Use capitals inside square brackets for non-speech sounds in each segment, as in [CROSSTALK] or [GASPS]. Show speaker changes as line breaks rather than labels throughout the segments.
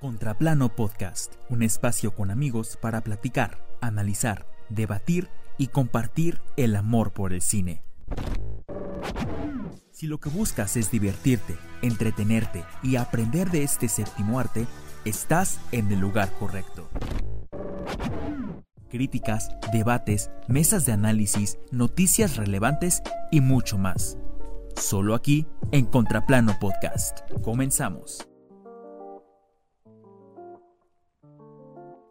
Contraplano Podcast, un espacio con amigos para platicar, analizar, debatir y compartir el amor por el cine. Si lo que buscas es divertirte, entretenerte y aprender de este séptimo arte, estás en el lugar correcto. Críticas, debates, mesas de análisis, noticias relevantes y mucho más. Solo aquí en Contraplano Podcast. Comenzamos.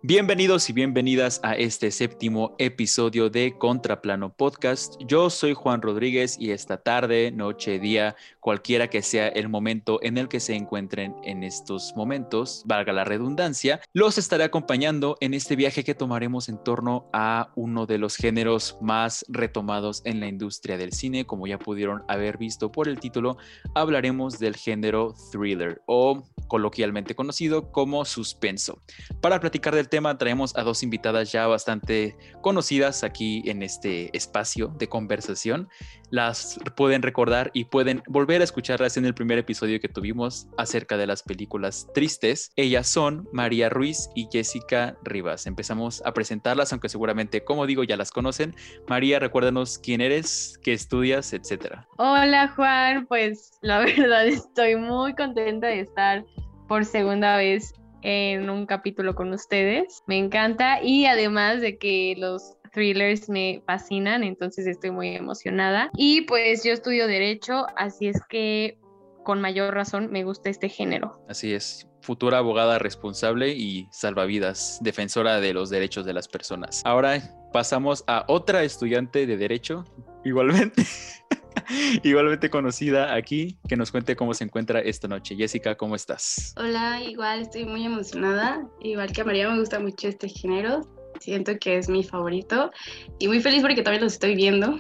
Bienvenidos y bienvenidas a este séptimo episodio de Contraplano Podcast. Yo soy Juan Rodríguez y esta tarde, noche, día, cualquiera que sea el momento en el que se encuentren en estos momentos, valga la redundancia, los estaré acompañando en este viaje que tomaremos en torno a uno de los géneros más retomados en la industria del cine. Como ya pudieron haber visto por el título, hablaremos del género thriller o coloquialmente conocido como suspenso. Para platicar del tema traemos a dos invitadas ya bastante conocidas aquí en este espacio de conversación. Las pueden recordar y pueden volver a escucharlas en el primer episodio que tuvimos acerca de las películas tristes. Ellas son María Ruiz y Jessica Rivas. Empezamos a presentarlas, aunque seguramente, como digo, ya las conocen. María, recuérdanos quién eres, qué estudias, etcétera.
Hola Juan, pues la [LAUGHS] verdad estoy muy contenta de estar por segunda vez en un capítulo con ustedes. Me encanta y además de que los thrillers me fascinan, entonces estoy muy emocionada. Y pues yo estudio derecho, así es que con mayor razón me gusta este género.
Así es, futura abogada responsable y salvavidas, defensora de los derechos de las personas. Ahora pasamos a otra estudiante de derecho, igualmente. [LAUGHS] igualmente conocida aquí, que nos cuente cómo se encuentra esta noche. Jessica, ¿cómo estás?
Hola, igual estoy muy emocionada. Igual que a María me gusta mucho este género. Siento que es mi favorito y muy feliz porque también los estoy viendo,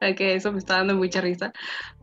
[LAUGHS] que eso me está dando mucha risa.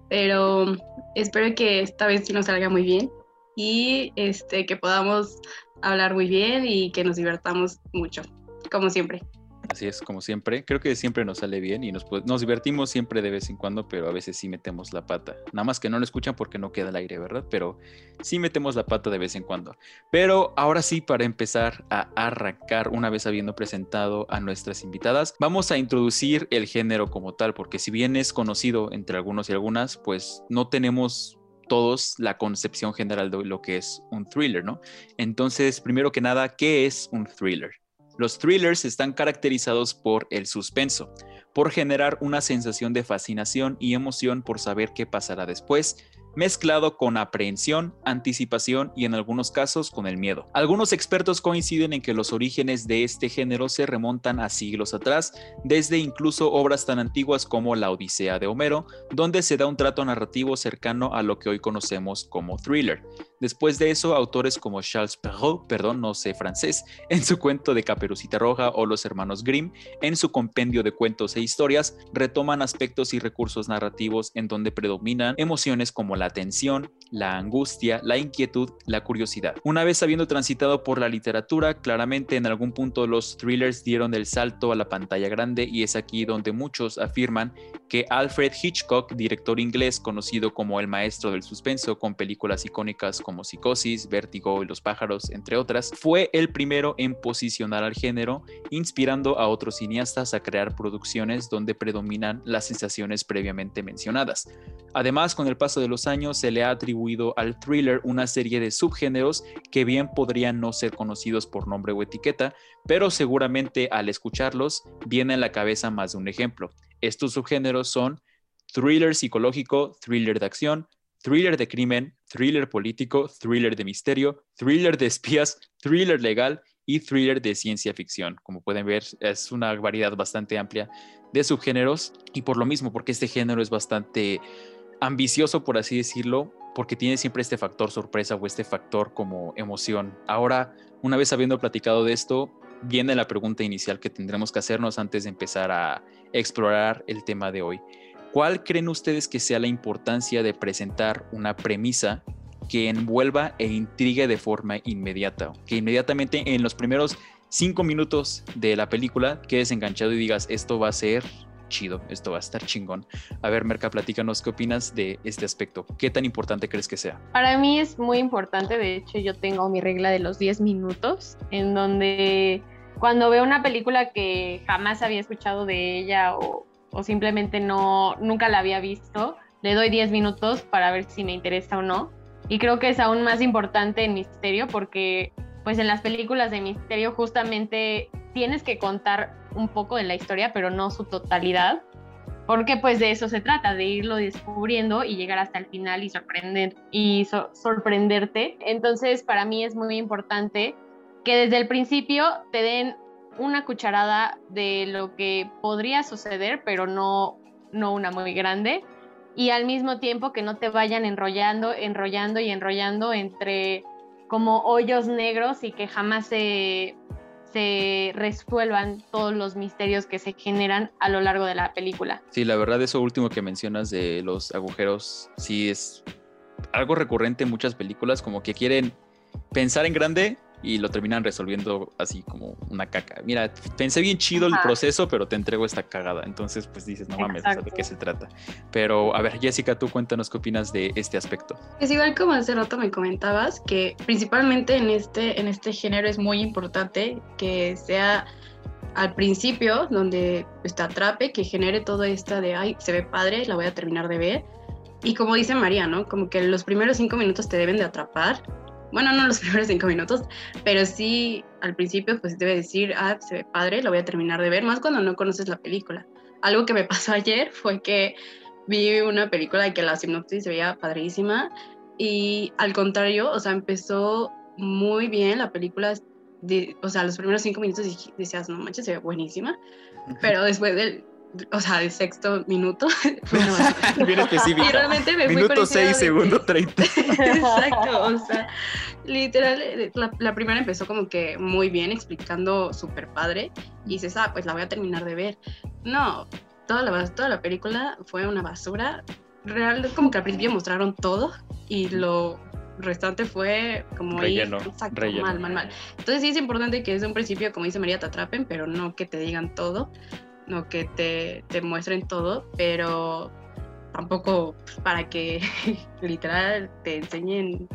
Pero espero que esta vez sí nos salga muy bien y este, que podamos hablar muy bien y que nos divertamos mucho, como siempre.
Así es, como siempre. Creo que siempre nos sale bien y nos, nos divertimos siempre de vez en cuando, pero a veces sí metemos la pata. Nada más que no lo escuchan porque no queda el aire, ¿verdad? Pero sí metemos la pata de vez en cuando. Pero ahora sí, para empezar a arrancar, una vez habiendo presentado a nuestras invitadas, vamos a introducir el género como tal, porque si bien es conocido entre algunos y algunas, pues no tenemos todos la concepción general de lo que es un thriller, ¿no? Entonces, primero que nada, ¿qué es un thriller? Los thrillers están caracterizados por el suspenso, por generar una sensación de fascinación y emoción por saber qué pasará después, mezclado con aprehensión, anticipación y en algunos casos con el miedo. Algunos expertos coinciden en que los orígenes de este género se remontan a siglos atrás, desde incluso obras tan antiguas como La Odisea de Homero, donde se da un trato narrativo cercano a lo que hoy conocemos como thriller. Después de eso, autores como Charles Perrault, perdón, no sé francés, [LAUGHS] en su cuento de Caperucita Roja o Los Hermanos Grimm, en su compendio de cuentos e historias, retoman aspectos y recursos narrativos en donde predominan emociones como la tensión, la angustia, la inquietud, la curiosidad. Una vez habiendo transitado por la literatura, claramente en algún punto los thrillers dieron el salto a la pantalla grande y es aquí donde muchos afirman que Alfred Hitchcock, director inglés conocido como el maestro del suspenso con películas icónicas como Psicosis, Vértigo y Los pájaros, entre otras, fue el primero en posicionar al género, inspirando a otros cineastas a crear producciones donde predominan las sensaciones previamente mencionadas. Además, con el paso de los años se le ha atribuido al thriller una serie de subgéneros que bien podrían no ser conocidos por nombre o etiqueta, pero seguramente al escucharlos viene a la cabeza más de un ejemplo. Estos subgéneros son thriller psicológico, thriller de acción, thriller de crimen, thriller político, thriller de misterio, thriller de espías, thriller legal y thriller de ciencia ficción. Como pueden ver, es una variedad bastante amplia de subgéneros y por lo mismo, porque este género es bastante ambicioso, por así decirlo, porque tiene siempre este factor sorpresa o este factor como emoción. Ahora, una vez habiendo platicado de esto, viene la pregunta inicial que tendremos que hacernos antes de empezar a explorar el tema de hoy. ¿Cuál creen ustedes que sea la importancia de presentar una premisa que envuelva e intrigue de forma inmediata? Que inmediatamente en los primeros cinco minutos de la película quedes enganchado y digas, esto va a ser chido, esto va a estar chingón. A ver, Merca, platícanos qué opinas de este aspecto. ¿Qué tan importante crees que sea?
Para mí es muy importante, de hecho yo tengo mi regla de los 10 minutos, en donde cuando veo una película que jamás había escuchado de ella o, o simplemente no, nunca la había visto, le doy 10 minutos para ver si me interesa o no. Y creo que es aún más importante en misterio porque pues en las películas de misterio justamente tienes que contar un poco de la historia, pero no su totalidad, porque pues de eso se trata, de irlo descubriendo y llegar hasta el final y sorprender y sorprenderte. Entonces, para mí es muy importante que desde el principio te den una cucharada de lo que podría suceder, pero no no una muy grande y al mismo tiempo que no te vayan enrollando, enrollando y enrollando entre como hoyos negros y que jamás se, se resuelvan todos los misterios que se generan a lo largo de la película.
Sí, la verdad eso último que mencionas de los agujeros sí es algo recurrente en muchas películas, como que quieren pensar en grande y lo terminan resolviendo así como una caca. Mira, pensé bien chido el proceso, pero te entrego esta cagada. Entonces, pues dices, no mames, ¿de qué se trata? Pero, a ver, Jessica, tú cuéntanos qué opinas de este aspecto.
Es igual como hace rato me comentabas, que principalmente en este, en este género es muy importante que sea al principio, donde pues, te atrape, que genere todo esto de, ay, se ve padre, la voy a terminar de ver. Y como dice María, ¿no? Como que los primeros cinco minutos te deben de atrapar bueno, no los [LAUGHS] primeros cinco minutos, pero sí al principio pues debe decir, ah, se ve padre, lo voy a terminar de ver, más cuando no conoces la película. Algo que me [LAUGHS] pasó ayer fue que vi una película y que la sinopsis se veía padrísima y al contrario, o sea, empezó muy bien la película, o sea, los primeros cinco minutos decías, no manches, se ve buenísima, pero después del o sea, el sexto minuto. [LAUGHS]
Bien [LAUGHS] específico.
Y realmente me
Minuto 6, segundo 30. [LAUGHS]
Exacto, o sea, literal, la, la, primera empezó como que muy bien, explicando súper padre, y dices, ah, pues la voy a terminar de ver. No, toda la, toda la película fue una basura. Real, como que al principio mostraron todo, y lo restante fue como
relleno,
exacto, mal, mal, mal. Entonces sí es importante que desde un principio, como dice María, te atrapen, pero no que te digan todo no que te, te muestren todo, pero tampoco para que [LAUGHS] literal te enseñen,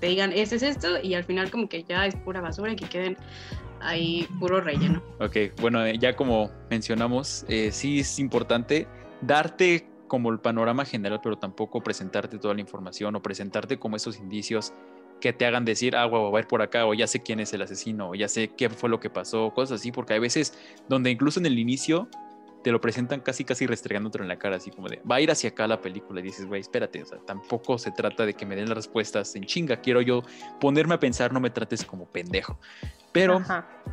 te digan, ese es esto, y al final como que ya es pura basura y que queden ahí puro relleno.
Ok, bueno, eh, ya como mencionamos, eh, sí es importante darte como el panorama general, pero tampoco presentarte toda la información o presentarte como esos indicios que te hagan decir, ah, guau, va a ir por acá, o ya sé quién es el asesino, o ya sé qué fue lo que pasó, cosas así, porque hay veces donde incluso en el inicio te lo presentan casi, casi restregándotelo en la cara, así como de, va a ir hacia acá la película, y dices, güey, espérate, o sea, tampoco se trata de que me den las respuestas en chinga, quiero yo ponerme a pensar, no me trates como pendejo. Pero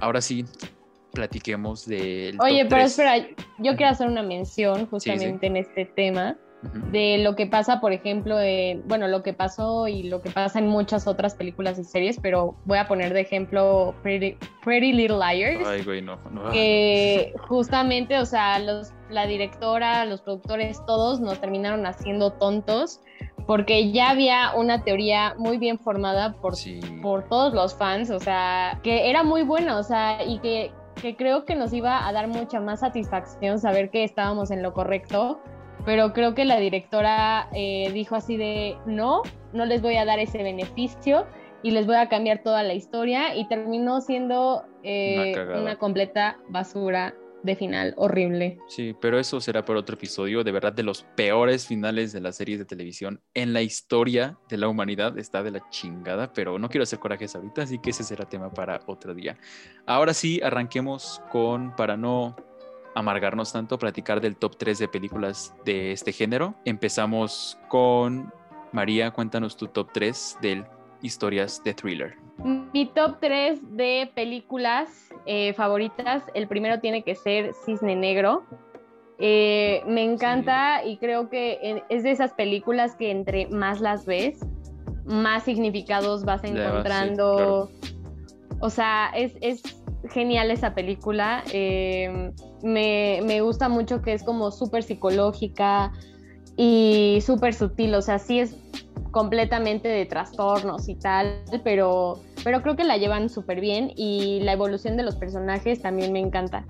ahora sí, platiquemos del.
Oye, pero espera, yo quiero hacer una mención justamente en este tema de lo que pasa, por ejemplo, bueno, lo que pasó y lo que pasa en muchas otras películas y series, pero voy a poner de ejemplo Pretty, Little Liars.
Ay, güey, no,
Que justamente, o sea, los, la directora, los productores, todos nos terminaron haciendo tontos porque ya había una teoría muy bien formada por, por todos los fans, o sea, que era muy buena, o sea, y que, que creo que nos iba a dar mucha más satisfacción saber que estábamos en lo correcto pero creo que la directora eh, dijo así de, no, no les voy a dar ese beneficio y les voy a cambiar toda la historia y terminó siendo eh, una, completa basura de final horrible.
Sí, pero eso será para otro episodio. De verdad, de los peores finales de las series de televisión en la historia de la humanidad está de la chingada, pero no quiero hacer corajes ahorita, así que ese será tema para otro día. Ahora sí, arranquemos con, para no amargarnos tanto, platicar del top 3 de películas de este género. Empezamos con María, cuéntanos tu top 3 de historias de thriller.
Mi top 3 de películas eh, favoritas, el primero tiene que ser Cisne Negro. Eh, me encanta y creo que es de esas películas que entre más las ves, más significados vas encontrando. O sea, es, es genial esa película. Eh, me, gusta mucho que es como súper psicológica y súper sutil. O sea, sí es completamente de trastornos y tal, pero, pero creo que la llevan súper bien y la evolución de los personajes también me encanta.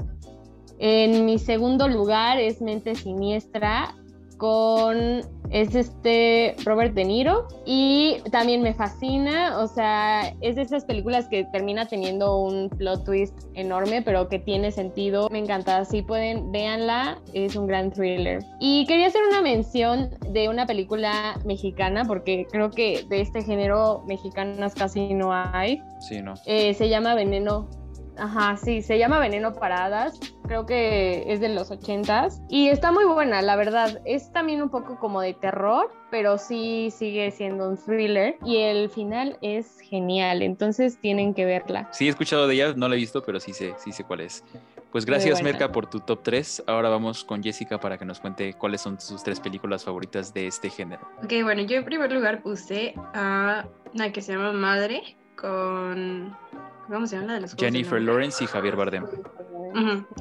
En mi segundo lugar es Mente Siniestra con es este Robert De Niro y también me fascina, o sea, es de esas películas que termina teniendo un plot twist enorme, pero que tiene sentido. Me encanta, si pueden, véanla, es un gran thriller. Y quería hacer una mención de una película mexicana, porque creo que de este género mexicanas casi no hay.
Sí, no.
Eh, se llama Veneno Ajá, sí, se llama Veneno Paradas, creo que es de los ochentas y está muy buena, la verdad. Es también un poco como de terror, pero sí sigue siendo un thriller y el final es genial, entonces tienen que verla.
Sí, he escuchado de ella, no la he visto, pero sí sé, sí sé cuál es. Pues gracias Merca por tu top 3. Ahora vamos con Jessica para que nos cuente cuáles son sus tres películas favoritas de este género.
Ok, bueno, yo en primer lugar puse a una que se llama Madre con ¿Cómo se llama? De los
Jennifer Lawrence y Javier Bardem.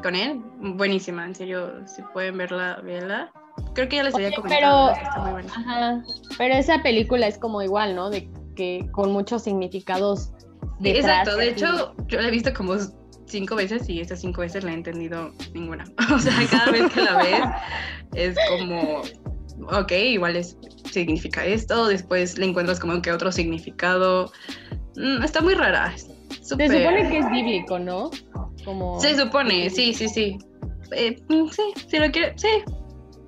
Con él, buenísima, en serio, si pueden verla, véanla. Creo que ya les había comentado
pero, está muy buena. Ajá, pero esa película es como igual, ¿no? De que con muchos significados.
Exacto, de hecho, yo la he visto como cinco veces y esas cinco veces la he entendido ninguna. [LAUGHS] o sea, cada vez que la ves es como, ok, igual es, significa esto, después le encuentras como que otro significado. Mm, está muy rara,
se supone que es bíblico, ¿no?
Como... Se supone, sí, sí, sí. Eh, mm, sí, si lo quiere, sí.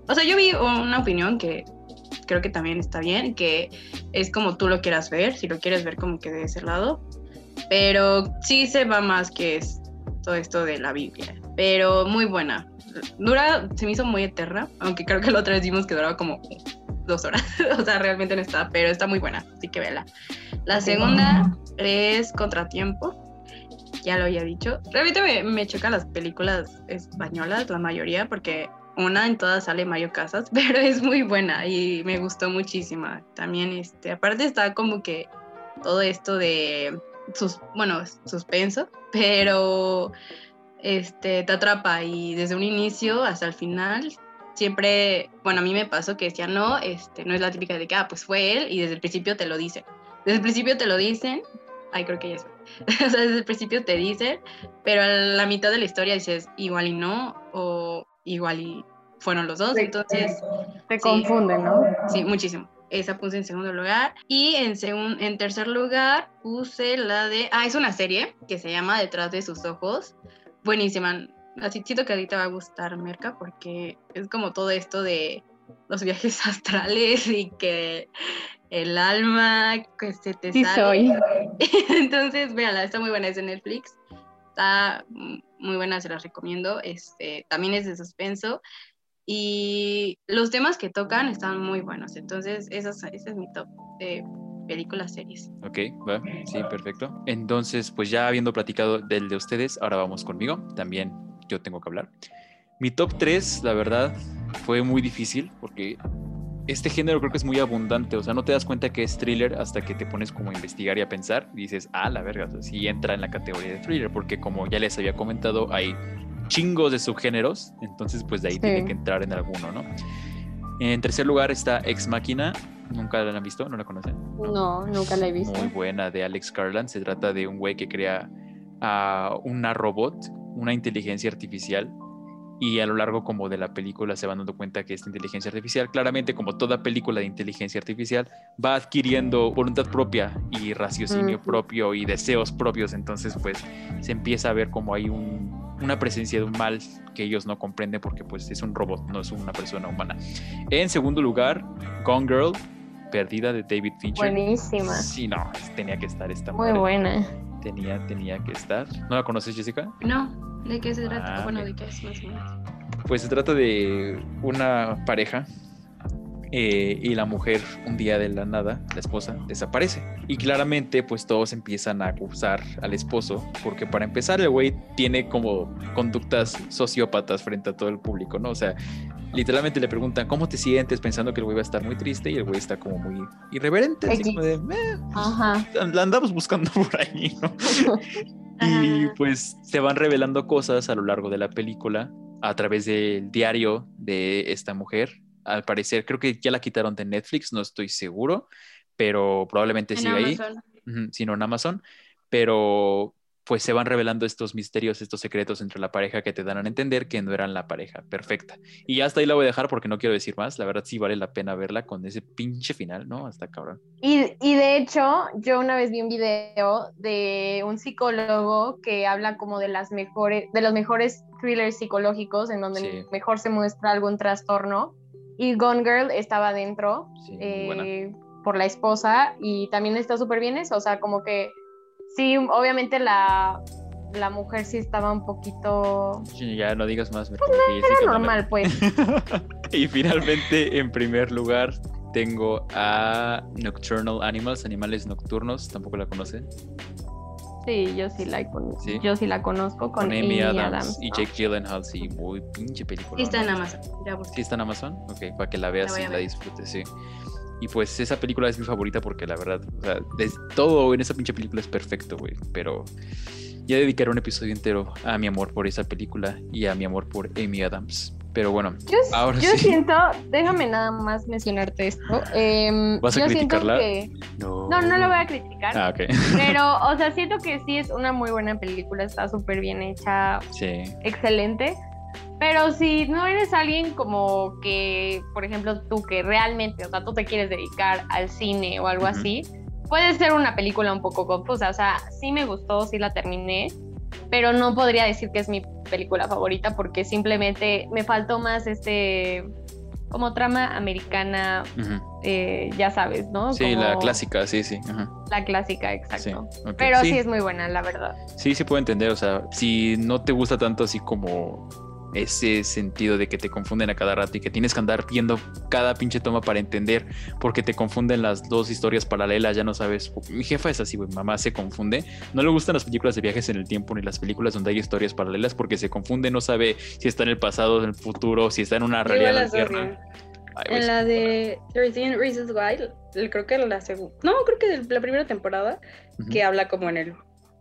O sea, yo vi una opinión que creo que también está bien, que es como tú lo quieras ver, si lo quieres ver como que de ese lado. Pero sí se va más que es todo esto de la Biblia. Pero muy buena. Dura, se me hizo muy eterna, aunque creo que la otra vez vimos que duraba como dos horas. [LAUGHS] o sea, realmente no está, pero está muy buena, así que vela. La segunda es Contratiempo, ya lo había dicho. Realmente me, me chocan las películas españolas, la mayoría, porque una en todas sale Mario Casas, [LAUGHS] pero es muy buena y me gustó muchísimo. También, este, aparte está como que todo esto de, sus, bueno, suspenso, [LAUGHS] pero este, te atrapa y desde un inicio hasta el final siempre, bueno, a mí me pasó que decía, no, este, no es la típica de que, ah, pues fue él y desde el principio te lo dicen. Desde el principio te lo dicen, ay, creo que ya es. [LAUGHS] o sea, desde el principio te dicen, pero a la mitad de la historia dices, igual y no, o igual y fueron los dos, entonces...
Te confunden, ¿no?
Sí, muchísimo. Esa puse en segundo lugar. Y en, en tercer lugar puse la de... Ah, es una serie que se llama Detrás de sus ojos. Buenísima así siento que a ti te va a gustar, Merca, porque es como todo esto de los viajes [LAUGHS] astrales y que el alma que se te
sí soy. [LAUGHS]
Entonces, véala, está muy buena, es de Netflix. Está muy buena, se las recomiendo. Este, también es de suspenso. Y los temas que tocan están muy buenos. Entonces, ese es mi top de películas, series.
Ok, va, sí, perfecto. Entonces, pues ya habiendo platicado del de ustedes, ahora vamos conmigo. También yo tengo que hablar. Mi top 3, la verdad, fue muy difícil porque este género creo que es muy abundante, o sea, no te das cuenta que es thriller hasta que te pones como a investigar y a pensar y dices, ah, la verga, o sí entra en la categoría de thriller, porque como ya les había comentado, hay chingos de subgéneros, entonces pues de ahí tiene que entrar en alguno, ¿no? En tercer lugar está Ex Máquina, ¿nunca la han visto? ¿No la conocen?
No, nunca la he visto.
Muy buena, de Alex Garland, se trata de un güey que crea a una robot una inteligencia artificial y a lo largo como de la película se van dando cuenta que esta inteligencia artificial, claramente como toda película de inteligencia artificial, va adquiriendo voluntad propia y raciocinio propio y deseos propios, entonces pues se empieza a ver como hay una presencia de un mal que ellos no comprenden porque pues es un robot, no es una persona humana. En segundo lugar, Gone Girl, Perdida de David Fincher.
Buenísima.
Sí, no, tenía que estar esta
Muy buena
tenía, tenía que estar. ¿No la conoces, Jessica?
No, ¿de qué se trata? Ah, bueno, ¿de qué es más o menos?
Pues se trata de una pareja eh, y la mujer un día de la nada, la esposa, desaparece. Y claramente pues todos empiezan a acusar al esposo porque para empezar el güey tiene como conductas sociópatas frente a todo el público, ¿no? O sea, literalmente le preguntan, ¿cómo te sientes? Pensando que el güey va a estar muy triste y el güey está como muy irreverente, así como de, Ajá. la andamos buscando [LAUGHS] por ahí, ¿no? [LAUGHS] y pues se van revelando cosas a lo largo de la película a través del diario de esta mujer al parecer, creo que ya la quitaron de Netflix, no estoy seguro, pero probablemente siga ahí, sino en Amazon. Pero pues se van revelando estos misterios, estos secretos entre la pareja que te dan a entender que no eran la pareja perfecta. Y hasta ahí la voy a dejar porque no quiero decir más. La verdad sí vale la pena verla con ese pinche final, ¿no? Hasta cabrón.
Y, y de hecho, yo una vez vi un video de un psicólogo que habla como de las mejores, de los mejores thrillers psicológicos en donde
Sí.
mejor se muestra algún trastorno. Y Gone Girl estaba dentro
Sí,
eh, por la esposa y también está súper bien eso. O sea, como que sí, obviamente la, la mujer sí estaba un poquito...
Ya no digas más. Ya estoy
Era normal, pues. [LAUGHS]
Y finalmente, en primer lugar, tengo a Nocturnal Animals, Animales Nocturnos, tampoco la conocen,
Sí, yo sí la, con-
Sí.
yo sí la conozco con,
con Amy Adams,
Adams,
y
¿no?
Jake Gyllenhaal, sí, muy pinche película.
Sí, está en
¿no?
Amazon.
¿Sí está en Amazon? Ok, para que la veas
La
y la disfrutes, sí. Y pues esa película es mi favorita porque la verdad, o sea, de- todo en esa pinche película es perfecto, güey. Pero ya dedicaré un episodio entero a mi amor por esa película y a mi amor por Amy Adams. Pero bueno,
Yo,
Ahora
yo
sí.
siento, déjame nada más mencionarte esto. em,
¿Vas a
yo
criticarla?
que.
no.
No, no lo voy a criticar.
Ah, ok.
Pero, [LAUGHS] o sea, siento que sí es una muy buena película, está súper bien hecha,
Sí.
excelente. Pero si no eres alguien como que, por ejemplo, tú que realmente, o sea, tú te quieres dedicar al cine o algo así, puede ser una película un poco confusa. O sea, sí me gustó, sí la terminé, pero no podría decir que es mi película favorita porque simplemente me faltó más este, como trama americana, eh, ya sabes, ¿no?
Sí, la clásica, sí, sí. ajá,
La clásica,
sí,
exacto. Pero sí.
sí,
es muy buena, la verdad.
sí, sí puedo entender. O sea, si no te gusta tanto así como ese sentido de que te confunden a cada rato y que tienes que andar viendo cada pinche toma para entender porque te confunden las dos historias paralelas, ya no sabes. Mi jefa es así, güey, mamá se confunde. No le gustan las películas de viajes en el tiempo ni las películas donde hay historias paralelas porque se confunde, no sabe si está en el pasado, en el futuro, si está en una realidad alterna. Ay,
En la de 13 Reasons Why, creo que la segunda, no, creo que la primera temporada, que habla como en el,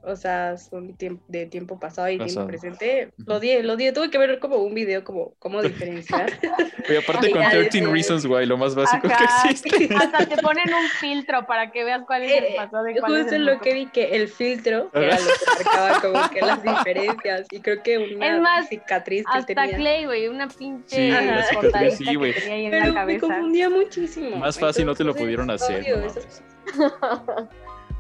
o sea, son de tiempo pasado y
Pasado.
tiempo presente, lo odié, lo odié, tuve que ver como un video como cómo diferenciar. [LAUGHS]
Oye, aparte con
Ya
13
decía.
Reasons Why, lo más básico
Ajá.
que existe. [LAUGHS]
Hasta te ponen un filtro para que veas cuál es el
Eh,
pasado y cuál es
Justo
el
en lo que vi que el filtro era lo que marcaba como que las [LAUGHS] diferencias y creo que una
Es más,
cicatriz que
Hasta
tenía.
Clay, güey, una pinche
Sí,
la cicatriz,
sí,
que
güey.
tenía ahí en
Pero
la
me confundía muchísimo.
Más fácil no te lo
Entonces,
pudieron hacer. no.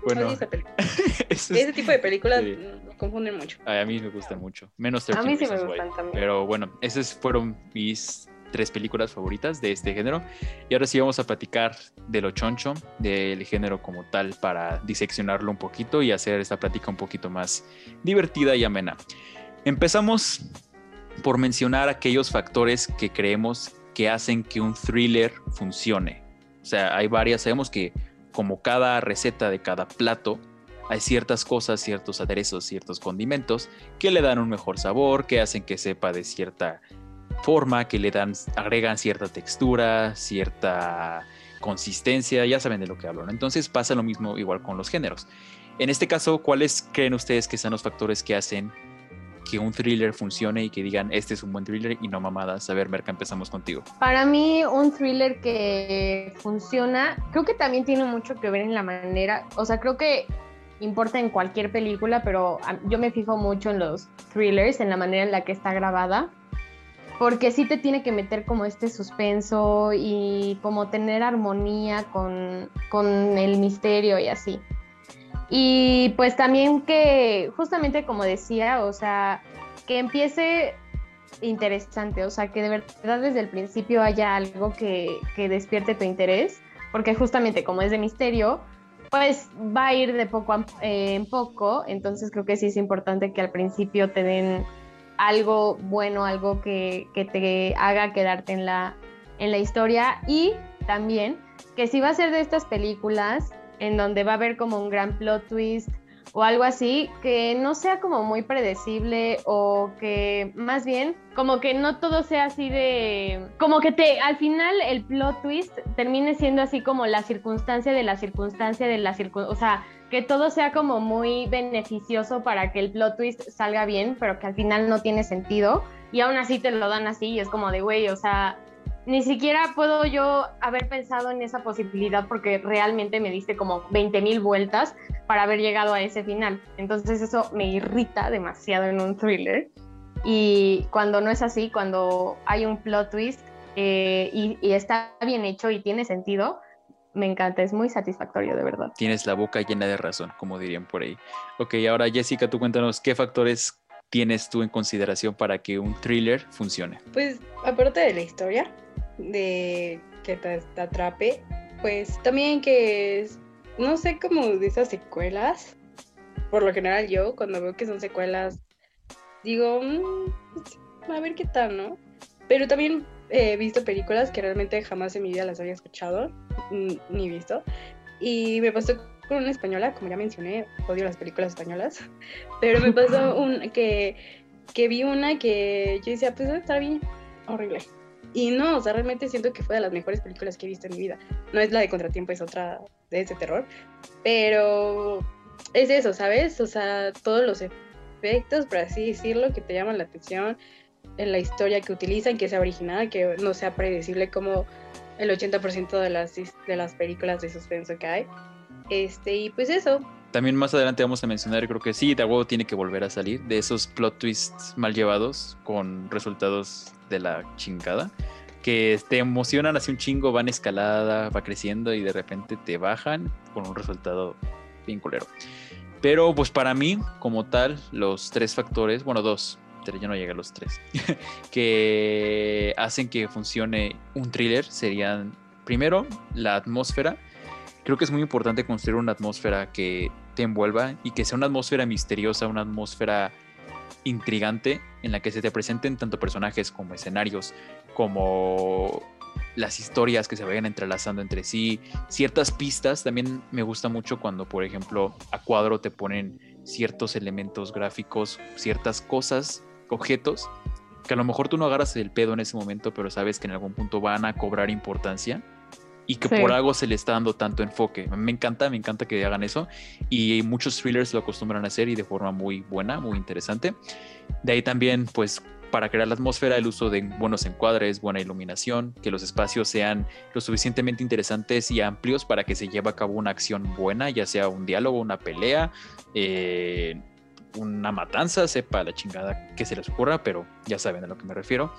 Bueno,
odio esa película. [LAUGHS]
eso es-
Ese tipo de películas
Sí.
confunden mucho.
Ay, a mí me gustan mucho. Menos 13
A mí sí me gustan también.
Pero bueno, esas fueron mis tres películas favoritas de este género. Y ahora sí vamos a platicar de lo choncho, del género como tal, para diseccionarlo un poquito y hacer esta plática un poquito más divertida y amena. Empezamos por mencionar aquellos factores que creemos que hacen que un thriller funcione. O sea, hay varias, sabemos que como cada receta de cada plato, hay ciertas cosas, ciertos aderezos, ciertos condimentos que le dan un mejor sabor, que hacen que sepa de cierta forma, que le dan, agregan cierta textura, cierta consistencia, ya saben de lo que hablo. ¿no? Entonces pasa lo mismo igual con los géneros. En este caso, ¿cuáles creen ustedes que son los factores que hacen que un thriller funcione y que digan, este es un buen thriller y no mamadas? A ver, Merca, empezamos contigo.
Para mí, un thriller que funciona, creo que también tiene mucho que ver en la manera, o sea, creo que importa en cualquier película, pero yo me fijo mucho en los thrillers, en la manera en la que está grabada, porque sí te tiene que meter como este suspenso y como tener armonía con, con el misterio y así. Y pues también que, justamente como decía, o sea, que empiece interesante, o sea, que de verdad desde el principio haya algo que, que despierte tu interés, porque justamente como es de misterio, pues va a ir de poco a- eh, en poco, entonces creo que sí es importante que al principio te den algo bueno, algo que, que te haga quedarte en la, en la historia. Y también que si va a ser de estas películas en donde va a haber como un gran plot twist o algo así, que no sea como muy predecible o que más bien como que no todo sea así de como que te al final el plot twist termine siendo así como la circunstancia de la circunstancia de la circunstancia, o sea, que todo sea como muy beneficioso para que el plot twist salga bien, pero que al final no tiene sentido y aún así te lo dan así y es como de güey, o sea, ni siquiera puedo yo haber pensado en esa posibilidad porque realmente me diste como 20 mil vueltas para haber llegado a ese final. Entonces eso me irrita demasiado en un thriller. Y cuando no es así, cuando hay un plot twist eh, y, y está bien hecho y tiene sentido, me encanta, es muy satisfactorio, de verdad.
Tienes la boca llena de razón, como dirían por ahí. Ok, ahora Jessica, tú cuéntanos qué factores tienes tú en consideración para que un thriller funcione.
Pues aparte de la historia, de que te, te atrape, pues también que es, no sé, como de esas secuelas. Por lo general yo, cuando veo que son secuelas, digo, "Mm, a ver qué tal, ¿no? Pero también he visto películas que realmente jamás en mi vida las había escuchado ni visto. Y me pasó con una española, como ya mencioné, odio las películas españolas, [LAUGHS] pero me pasó un, que, que vi una que yo decía, pues está bien, horrible. Y no, o sea, realmente siento que fue de las mejores películas que he visto en mi vida. No es la de Contratiempo, es otra de ese terror. Pero es eso, ¿sabes? O sea, todos los efectos, por así decirlo, que te llaman la atención, en la historia que utilizan, que sea original, que no sea predecible como el 80% de las, de las películas de suspenso que hay. Este, y pues eso,
También más adelante vamos a mencionar, creo que sí, huevo tiene que volver a salir de esos plot twists mal llevados con resultados de la chingada, que te emocionan así un chingo, van escalada, va creciendo y de repente te bajan con un resultado bien culero. Pero pues para mí, como tal, los tres factores, bueno, dos, yo no llegué a los tres, [LAUGHS] que hacen que funcione un thriller serían, primero, la atmósfera. Creo que es muy importante construir una atmósfera que te envuelva y que sea una atmósfera misteriosa, una atmósfera intrigante en la que se te presenten tanto personajes como escenarios, como las historias que se vayan entrelazando entre sí, ciertas pistas. También me gusta mucho cuando, por ejemplo, a cuadro te ponen ciertos elementos gráficos, ciertas cosas, objetos, que a lo mejor tú no agarras el pedo en ese momento, pero sabes que en algún punto van a cobrar importancia y que
Sí.
por algo se le está dando tanto enfoque. Me encanta, me encanta que hagan eso y muchos thrillers lo acostumbran a hacer y de forma muy buena, muy interesante. De ahí también, pues, para crear la atmósfera, el uso de buenos encuadres, buena iluminación, que los espacios sean lo suficientemente interesantes y amplios para que se lleve a cabo una acción buena, ya sea un diálogo, una pelea, eh, una matanza, sepa la chingada que se les ocurra, pero ya saben a lo que me refiero.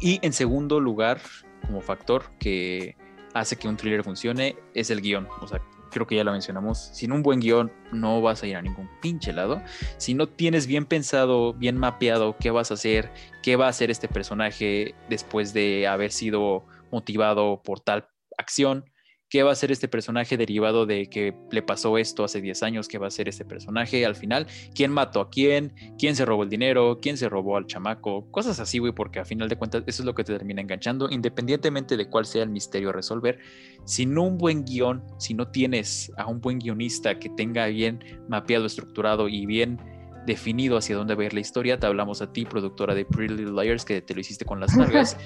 Y en segundo lugar, como factor que hace que un thriller funcione, es el guion. O sea, creo que ya lo mencionamos. Sin un buen guion no vas a ir a ningún pinche lado. Si no tienes bien pensado, bien mapeado qué vas a hacer, qué va a hacer este personaje después de haber sido motivado por tal acción, qué va a hacer este personaje derivado de que le pasó esto hace 10 años, qué va a hacer este personaje al final, quién mató a quién, quién se robó el dinero, quién se robó al chamaco, cosas así, güey, porque a final de cuentas eso es lo que te termina enganchando, independientemente de cuál sea el misterio a resolver. Sin un buen guion, si no tienes a un buen guionista que tenga bien mapeado, estructurado y bien definido hacia dónde va a ir la historia, te hablamos a ti, productora de Pretty Little Liars, que te lo hiciste con las [LAUGHS] largas.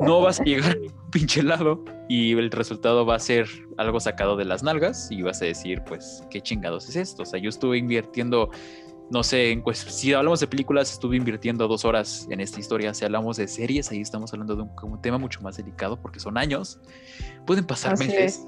No vas a llegar a ningún pinche lado y el resultado va a ser algo sacado de las nalgas y vas a decir, pues, ¿qué chingados es esto? O sea, yo estuve invirtiendo, no sé, en pues, si hablamos de películas, estuve invirtiendo dos horas en esta historia. Si hablamos de series, ahí estamos hablando de un, un tema mucho más delicado porque son años. Pueden pasar
Así
meses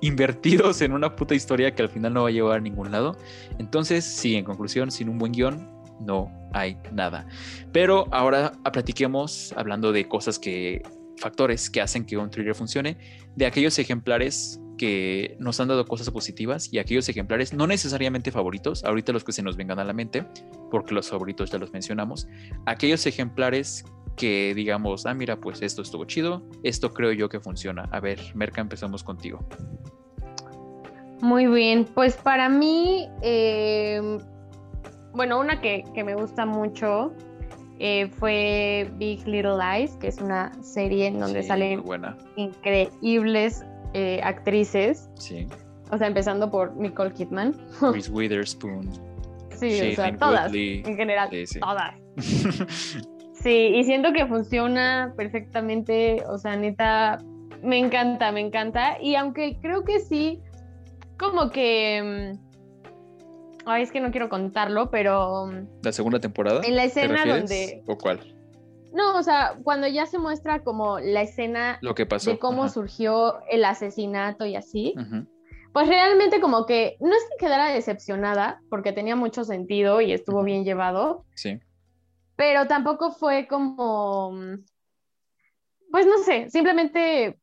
invertidos en una puta historia que al final no va a llevar a ningún lado. Entonces, sí, en conclusión, sin un buen guion, no hay nada. Pero ahora platiquemos, hablando de cosas que, factores que hacen que un thriller funcione, de aquellos ejemplares que nos han dado cosas positivas y aquellos ejemplares no necesariamente favoritos, ahorita los que se nos vengan a la mente, porque los favoritos ya los mencionamos, aquellos ejemplares que digamos, ah, mira, pues esto estuvo chido, esto creo yo que funciona. A ver, Merca, empezamos contigo.
Muy bien, pues para mí, eh, bueno, una que, que me gusta mucho eh, fue Big Little Lies, que es una serie en donde
Sí,
salen
buena,
increíbles eh, actrices,
sí.
o sea, empezando por Nicole Kidman.
Reese Witherspoon, [LAUGHS]
Sí, o sea, todas,
Woodley.
en general,
Sí, sí.
todas. [LAUGHS] Sí, y siento que funciona perfectamente, o sea, neta, me encanta, me encanta. Y aunque creo que sí, como que... Ay, es que no quiero contarlo, pero mm,
¿La segunda temporada?
en la
¿Te
escena donde...
¿O cuál?
No, o sea, cuando ya se muestra como la escena
Lo que pasó.
de cómo
Ajá.
surgió el asesinato y así, pues realmente como que no es que quedara decepcionada, porque tenía mucho sentido y estuvo bien llevado,
Sí.
pero tampoco fue como, pues no sé, simplemente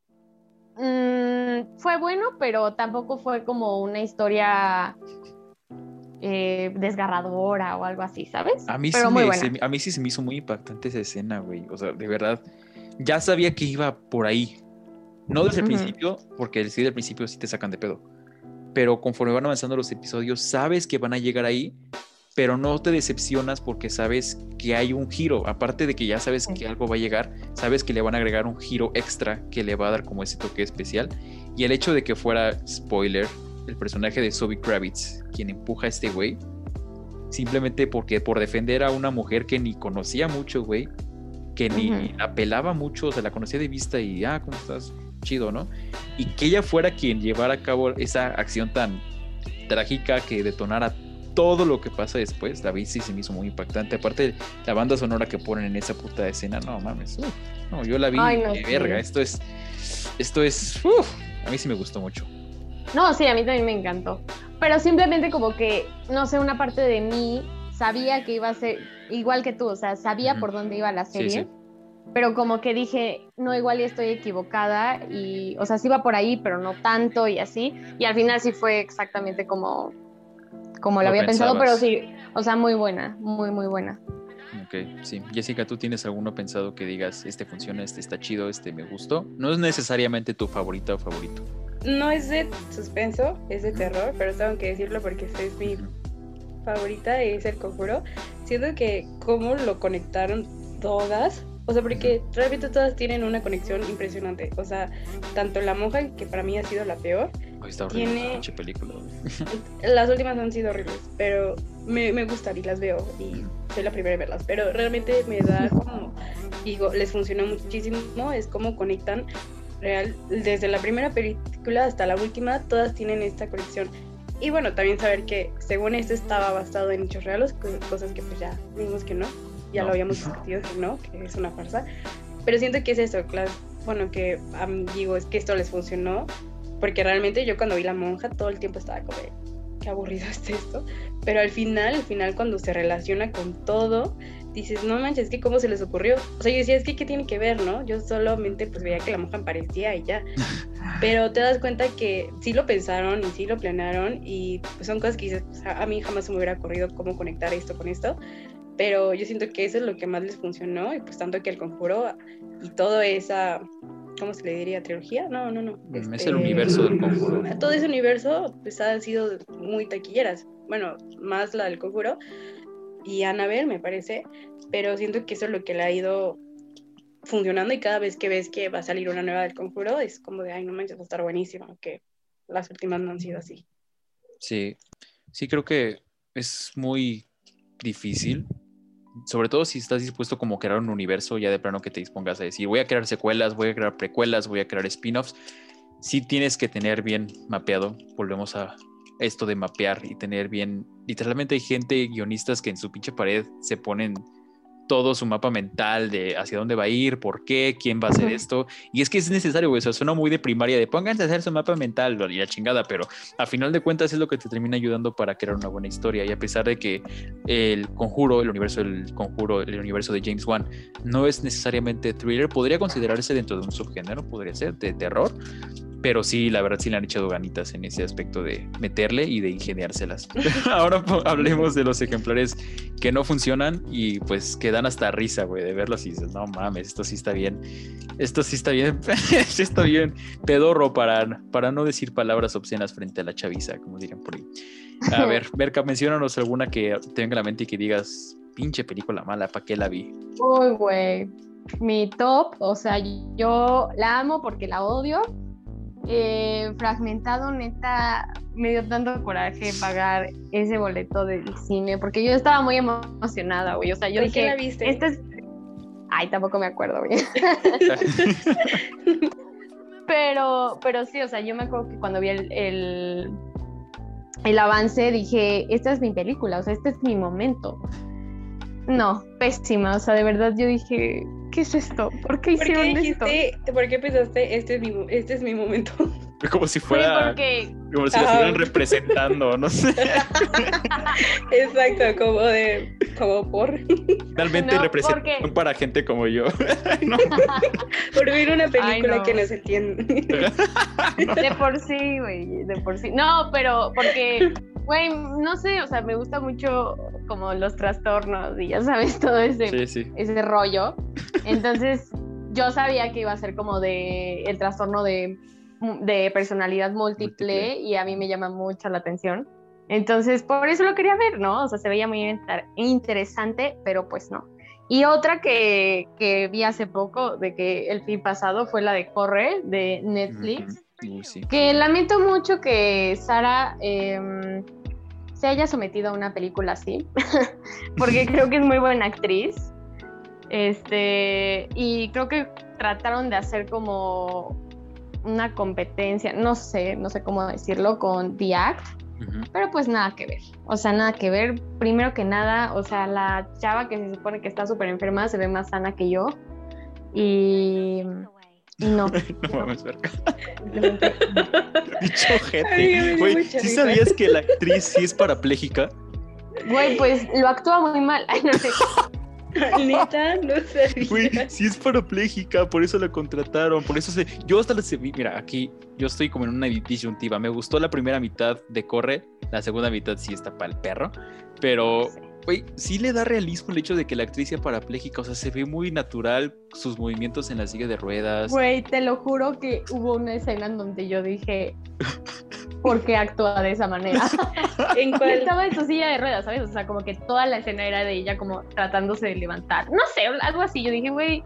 mm, fue bueno, pero tampoco fue como una historia eh, desgarradora o algo así, ¿sabes?
A mí,
pero
sí
muy
me-
buena.
se- a mí sí se me hizo muy impactante esa escena, güey. O sea, de verdad, ya sabía que iba por ahí. No desde el principio, porque sí, del principio sí te sacan de pedo. Pero conforme van avanzando los episodios, sabes que van a llegar ahí, pero no te decepcionas porque sabes que hay un giro. Aparte de que ya sabes que algo va a llegar, sabes que le van a agregar un giro extra que le va a dar como ese toque especial. Y el hecho de que fuera, spoiler, el personaje de Zoe Kravitz, quien empuja a este güey, simplemente porque por defender a una mujer que ni conocía mucho, güey, que ni la pelaba mucho, o sea, la conocía de vista y, ah, ¿cómo estás? Chido, ¿no? Y que ella fuera quien llevara a cabo esa acción tan trágica que detonara todo lo que pasa después, la sí se me hizo muy impactante. Aparte, la banda sonora que ponen en esa puta escena, no mames. uf, no, yo la vi
Ay, no,
de
sí.
verga. Esto es, esto es, a mí sí me gustó mucho.
No, sí, a mí también me encantó. Pero simplemente como que, no sé, una parte de mí sabía que iba a ser igual que tú, o sea, sabía por dónde iba la serie,
sí.
pero como que dije, no, igual y estoy equivocada y, o sea, sí iba por ahí, pero no tanto y así. Y al final sí fue exactamente como, como lo
Lo
había pensado, pero sí, o sea, muy buena, muy, muy buena.
Ok, sí. Jessica, ¿tú tienes alguno pensado que digas, este funciona, este está chido, este me gustó? No es necesariamente tu favorita o favorito.
No es de suspenso, es de terror, pero tengo que decirlo porque esta es mi favorita, es El Conjuro. Siento que cómo lo conectaron todas, o sea, porque realmente todas tienen una conexión impresionante. O sea, tanto La Monja, que para mí ha sido la peor,
está horrible
Tiene-
película. [LAUGHS]
las últimas han sido horribles, pero me, me gustan y las veo y soy la primera en verlas, pero realmente me da como, digo, les funcionó muchísimo, es como conectan real, desde la primera película hasta la última, todas tienen esta conexión. Y bueno, también saber que según esto estaba basado en hechos reales, co- cosas que pues ya vimos que no, ya
No.
lo habíamos discutido que no, que es una farsa. Pero siento que es eso, claro, bueno, que digo, es que esto les funcionó, porque realmente yo cuando vi La Monja todo el tiempo estaba como, qué aburrido [LAUGHS] es esto. Pero al final, al final cuando se relaciona con todo, dices, no manches, es que cómo se les ocurrió. O sea, yo decía, es que qué tiene que ver, ¿no? Yo solamente pues veía que la monja aparecía y ya. [LAUGHS] Pero te das cuenta que sí lo pensaron y sí lo planearon y pues son cosas que dices, pues, a mí jamás se me hubiera ocurrido cómo conectar esto con esto. Pero yo siento que eso es lo que más les funcionó y pues tanto que el conjuro y toda esa, ¿cómo se le diría? ¿Trilogía? No, no, no.
Es
este,
el universo del conjuro.
todo ese universo pues han sido muy taquilleras. Bueno, más la del conjuro y Annabelle me parece, pero siento que eso es lo que le ha ido funcionando y cada vez que ves que va a salir una nueva del conjuro es como de, ay, no manches, va a estar buenísima, que las últimas no han sido así.
Sí, sí creo que es muy difícil, sobre todo si estás dispuesto como a crear un universo ya de plano que te dispongas a decir, voy a crear secuelas, voy a crear precuelas, voy a crear spin-offs. Sí tienes que tener bien mapeado, volvemos a esto de mapear y tener bien, literalmente hay gente, guionistas que en su pinche pared se ponen todo su mapa mental de hacia dónde va a ir, por qué, quién va a hacer esto. Y es que es necesario, güey. O sea, suena muy de primaria de pónganse a hacer su mapa mental y la chingada, pero a final de cuentas es lo que te termina ayudando para crear una buena historia. Y a pesar de que el conjuro, el universo del conjuro, el universo de James Wan, no es necesariamente thriller, podría considerarse dentro de un subgénero, podría ser de terror. Pero sí, la verdad sí le han echado ganitas en ese aspecto de meterle y de ingeniárselas. [LAUGHS] [LAUGHS] Ahora hablemos de los ejemplares que no funcionan y pues que dan hasta risa, güey, de verlos y dices, no mames, esto sí está bien. Esto sí está bien, [LAUGHS] sí está bien. Pedorro para, para no decir palabras obscenas frente a la chaviza, como dirían por ahí. A ver, Berka, menciónanos alguna que te venga a la mente y que digas, pinche película mala, ¿para qué la vi?
Uy, güey. Mi top, o sea, yo la amo porque la odio. Eh, fragmentado, neta, me dio tanto coraje pagar ese boleto del cine porque yo estaba muy emocionada, güey. O sea, yo
¿Por qué
dije,
la viste?
este es. Ay, tampoco me acuerdo, güey. [LAUGHS] Pero, pero sí, o sea, yo me acuerdo que cuando vi el, el, el avance dije, esta es mi película, o sea, este es mi momento. No, pésima, o sea, de verdad yo dije, ¿qué es esto? ¿Por qué
¿Por
hicieron
qué
esto?
dijiste, por qué pensaste, este es mi, este es mi momento? [LAUGHS]
Como si fuera.
porque
Como si lo estuvieran representando, no sé. [LAUGHS]
Exacto, como de, como por,
Finalmente
No,
representación
porque-
para gente como yo. [LAUGHS] No,
por ver una película
no.
que no se entiende.
de por sí, güey, de por sí. No, pero porque, güey, no sé, o sea, me gusta mucho como los trastornos y ya sabes, [LAUGHS] todo ese,
Sí, sí.
ese rollo. Entonces, [LAUGHS] yo sabía que iba a ser como de el trastorno de, de personalidad múltiple,
Múltiple.
y a mí me llama mucho la atención. Entonces, por eso lo quería ver, ¿no? O sea, se veía muy inter- interesante, pero pues no. Y otra que, que vi hace poco, de que el fin pasado, fue la de Corre, de Netflix.
Uy, sí.
Que lamento mucho que Sara em, se haya sometido a una película así, [LAUGHS] porque [LAUGHS] creo que es muy buena actriz. Este, y creo que trataron de hacer como una competencia, no sé, no sé cómo decirlo, con The Act, pero pues nada que ver. O sea, nada que ver. Primero que nada, o sea, la chava que se supone que está súper enferma se ve más sana que yo. Y no. [LAUGHS]
No mames, verga. [LAUGHS] Dicho gente. Güey, ¿sí
risa.
sabías que la actriz sí es parapléjica?
Güey, pues lo actúa muy mal. Ay, no sé. [LAUGHS]
Neta, no
Güey,
sabía.
sí es parapléjica, por eso la contrataron, por eso se... Yo hasta la... se- Mira, aquí yo estoy como en una disyuntiva. Me gustó la primera mitad de Corre, la segunda mitad sí está para el perro, pero... Güey, sí le da realismo el hecho de que la actriz sea parapléjica, o sea, se ve muy natural sus movimientos en la silla de ruedas.
Güey, te lo juro que hubo una escena en donde yo dije, ¿por qué actúa de esa manera? [LAUGHS]
¿En cuál?
estaba en su silla de ruedas, ¿sabes? O sea, como que toda la escena era de ella como tratándose de levantar. No sé, algo así. Yo dije, güey,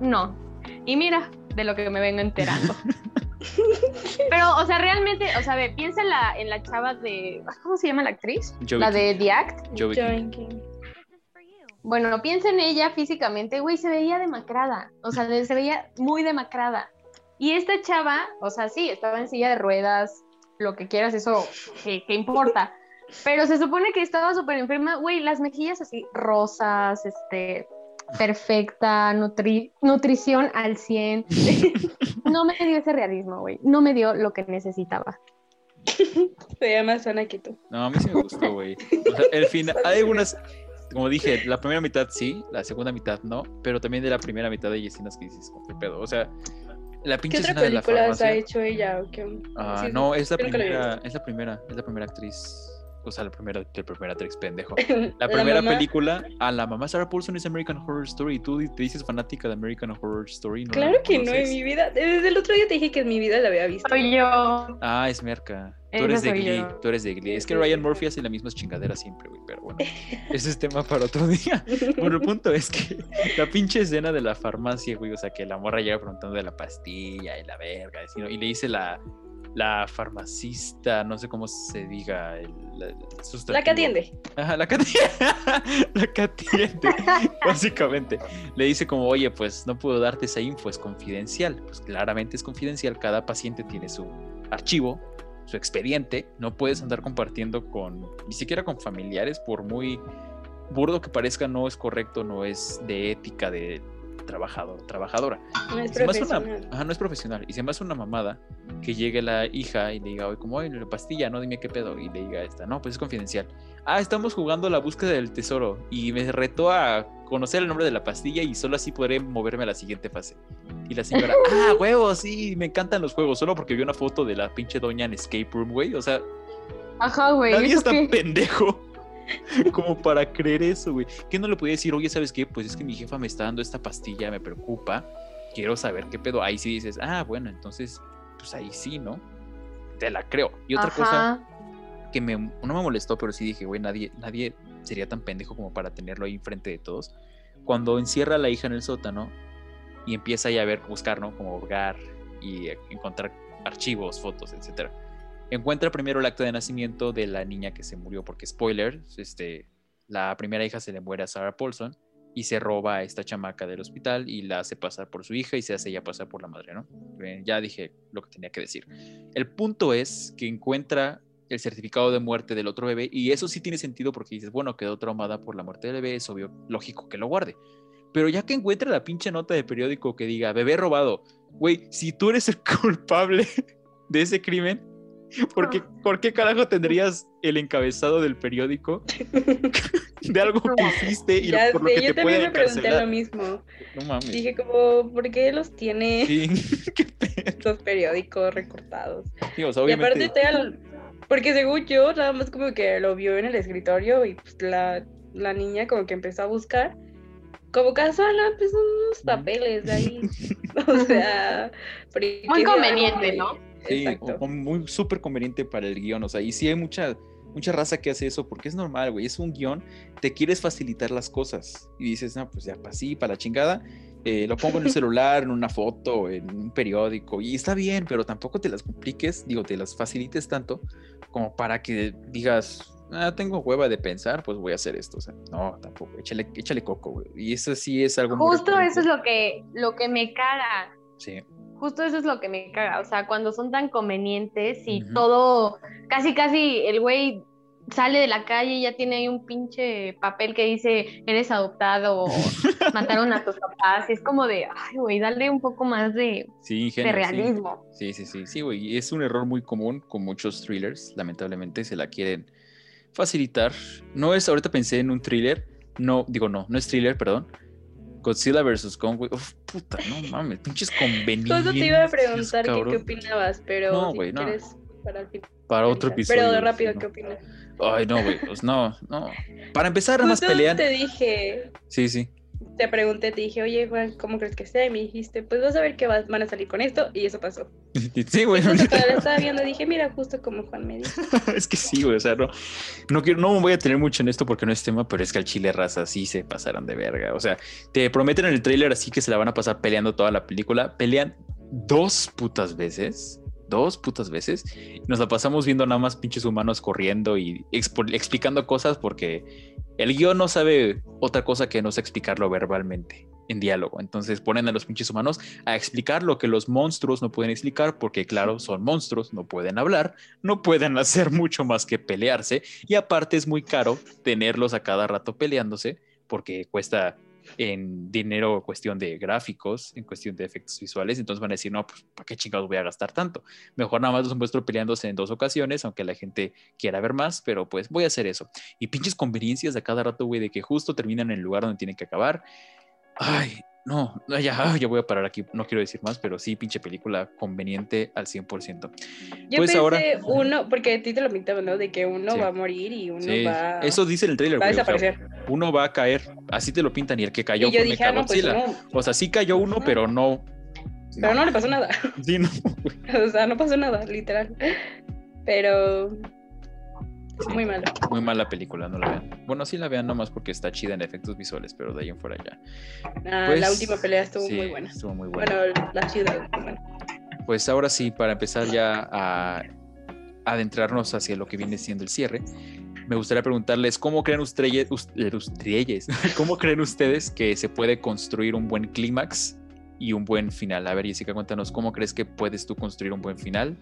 no. Y mira, de lo que me vengo enterando. [LAUGHS] Pero, o sea, realmente, o sea, ve, piensa en la, en la chava de. ¿Cómo se llama la actriz?
Joey
la
King.
de The Act.
Joey King.
Bueno, piensa en ella físicamente, güey, se veía demacrada. O sea, se veía muy demacrada. Y esta chava, o sea, sí, estaba en silla de ruedas, lo que quieras, eso, ¿qué, qué importa? Pero se supone que estaba súper enferma, güey, las mejillas así rosas, este, perfecta, nutri- nutrición al 100. [LAUGHS] No me dio ese realismo, güey. No me dio lo que necesitaba.
Se llama sana que tú.
No, a mí sí me gustó, güey. O sea, el final, hay algunas, como dije, la primera mitad sí, la segunda mitad no, pero también de la primera mitad hay escenas que dices, "Oh, ¿qué pedo? O sea, la pinche
¿Qué otra
escena de la
película ha
farmacia.
hecho ella? o qué?
Ah,
Sí,
no, es la primera, es la primera, es la primera actriz. O sea, la primera, [LAUGHS] la primera actriz pendejo. La primera
mamá.
película, a la mamá Sarah Paulson es American Horror Story. Tú te dices fanática de American Horror Story. ¿no la
Claro que no, en mi vida. Desde el otro día te dije que en mi vida la había visto.
Soy yo.
Ah, es Merca. Tú
Esa
eres de
soy
Glee.
yo.
Tú eres de Glee. Es que Ryan Murphy hace las mismas chingaderas siempre, güey. Pero bueno, [LAUGHS] ese es tema para otro día. [LAUGHS] Bueno, el punto es que la pinche escena de la farmacia, güey, o sea, que la morra llega preguntando de la pastilla y la verga, y le dice la, la farmacista, no sé cómo se diga, el, la, el
La
sustantivo.
que atiende.
Ajá, la que atiende. [LAUGHS] la que atiende, [LAUGHS] básicamente. Le dice como, oye, pues no puedo darte esa info, es confidencial. Pues claramente es confidencial, cada paciente tiene su archivo, su expediente, no puedes andar compartiendo con, ni siquiera con familiares, por muy burdo que parezca, no es correcto, no es de ética de trabajador, trabajadora.
No es
Se me hace una,
profesional.
ajá, no es profesional. Y se me hace una mamada que llegue la hija y le diga, oye, como, oye, la pastilla, no dime qué pedo. Y le diga esta, no, pues es confidencial. Ah, estamos jugando la búsqueda del tesoro. Y me retó a conocer el nombre de la pastilla y solo así podré moverme a la siguiente fase. Y la señora, [LAUGHS] ah, huevos, sí, me encantan los juegos. Solo porque vi una foto de la pinche doña en Escape Room, güey. O sea,
Ajá, güey.
nadie
¿eso
es tan
qué?
pendejo [LAUGHS] como para creer eso, güey. ¿Qué no le podía decir, oye, ¿sabes qué? Pues es que mi jefa me está dando esta pastilla, me preocupa, quiero saber qué pedo. Ahí sí dices, ah, bueno, entonces, pues ahí sí, ¿no? Te la creo. Y otra cosa que me, no me molestó, pero sí dije, güey, nadie, nadie sería tan pendejo como para tenerlo ahí enfrente de todos. Cuando encierra a la hija en el sótano y empieza ya a ver, buscar, ¿no? Como hogar y encontrar archivos, fotos, etcétera. Encuentra primero el acta de nacimiento de la niña que se murió, porque spoiler, este, la primera hija se le muere a Sarah Paulson y se roba a esta chamaca del hospital y la hace pasar por su hija y se hace ella pasar por la madre, ¿no? Eh, Ya dije lo que tenía que decir. El punto es que encuentra el certificado de muerte del otro bebé y eso sí tiene sentido porque dices, bueno, quedó traumada por la muerte del bebé, es obvio, lógico que lo guarde. Pero ya que encuentra la pinche nota de periódico que diga, bebé robado, güey, si tú eres el [LAUGHS] culpable de ese crimen? ¿Por qué, [LAUGHS] ¿Por qué carajo tendrías el encabezado del periódico [LAUGHS] de algo que hiciste y
Ya
por lo que
yo
te
también
pueden
me pregunté lo
encarcelar?
mismo.
No mames.
Dije como, ¿por qué los tiene
Sí, [LAUGHS]
los periódicos recortados?
Sí, o sea,
Y aparte te al- porque según yo, nada más como que lo vio en el escritorio y pues la, la niña como que empezó a buscar. Como casual, pues unos papeles de ahí. o sea,
Muy conveniente, ¿no?
Sí,
Exacto.
muy súper conveniente para el guion. O sea, y sí hay mucha, mucha raza que hace eso porque es normal, güey. Es un guion, te quieres facilitar las cosas. Y dices, no, pues ya, para sí, para la chingada. eh, lo pongo en el [LAUGHS] celular, en una foto, en un periódico. Y está bien, pero tampoco te las compliques, digo, te las facilites tanto como para que digas, ah, tengo hueva de pensar, pues voy a hacer esto. O sea, no, tampoco. Échale, échale coco, güey. Y eso sí es algo muy
Justo eso es lo que, lo que me caga.
Sí.
Justo eso es lo que me caga. O sea, cuando son tan convenientes y todo, casi, casi el güey sale de la calle y ya tiene ahí un pinche papel que dice eres adoptado o [LAUGHS] mataron a tus papás. Y es como de, ay, güey, dale un poco más de,
Sí,
de
ingenuo, sí.
realismo.
Sí, sí, sí, sí, güey. y Es un error muy común con muchos thrillers. Lamentablemente se la quieren facilitar. No es, ahorita pensé en un thriller. No, digo, no, no es thriller, perdón. Godzilla vs. Kong, güey. Uf, puta, no mames, pinches convenientes.
Justo te iba a preguntar que qué opinabas, pero
No,
si
no.
quieres para el final.
Para otro episodio.
Pero rápido,
sí,
¿qué
no.
opinas?
Ay, no, güey, pues no, no. Para empezar, nada más pelean.
te dije,
Sí, sí.
Te pregunté, te dije, oye, Juan, ¿cómo crees que sea? Y me dijiste, pues vas a ver que vas- van a salir con esto, y eso pasó. [LAUGHS]
Sí, güey.
Entonces, cuando estaba viendo, dije, mira, justo como Juan me dijo. [LAUGHS]
es que sí, güey, o sea, no, no, quiero, no me voy a tener mucho en esto porque no es tema, pero es que al chile raza sí se pasaron de verga. O sea, te prometen en el tráiler así que se la van a pasar peleando toda la película. Pelean dos putas veces. Dos putas veces. Nos la pasamos viendo nada más pinches humanos corriendo y explicando cosas porque el guion no sabe otra cosa que no sé explicarlo verbalmente en diálogo. Entonces ponen a los pinches humanos a explicar lo que los monstruos no pueden explicar porque claro, son monstruos, no pueden hablar, no pueden [LAUGHS] hacer mucho más que pelearse y aparte es muy caro tenerlos a cada rato peleándose porque cuesta en dinero cuestión de gráficos, en cuestión de efectos visuales, entonces van a decir, no, pues, ¿para qué chingados voy a gastar tanto? Mejor nada más los muestro peleándose en dos ocasiones, aunque la gente quiera ver más, pero pues voy a hacer eso. Y pinches conveniencias de cada rato, güey, de que justo terminan en el lugar donde tienen que acabar. Ay, no, ya, [LAUGHS] ya voy a parar aquí, no quiero decir más, pero sí, pinche película conveniente al 100%.
Yo
Pues
pensé
ahora-
uno, porque a ti te lo pintaban, ¿no? De que uno
Sí.
va a morir y uno
Sí,
va,
eso dice en el trailer,
va a
güey. o sea,
desaparecer.
uno va a caer, así te lo pintan, y el que cayó fue
dije, ah, no, pues no.
O sea, sí cayó uno, pero no.
Pero no le pasó nada. [LAUGHS]
Sí, no. [LAUGHS]
o sea, no pasó nada, literal. Pero muy malo.
Muy mala película, no la vean. Bueno, sí la vean nomás porque está chida en efectos visuales, pero de ahí en fuera ya.
Ah,
Pues,
la última pelea estuvo
sí,
muy buena.
Estuvo muy buena.
Bueno, la ciudad, bueno.
Pues ahora sí, para empezar ya a adentrarnos hacia lo que viene siendo el cierre, me gustaría preguntarles cómo creen ustedes, ustedes [LAUGHS] cómo creen ustedes que se puede construir un buen clímax y un buen final. A ver, Jessica, cuéntanos cómo crees que puedes tú construir un buen final.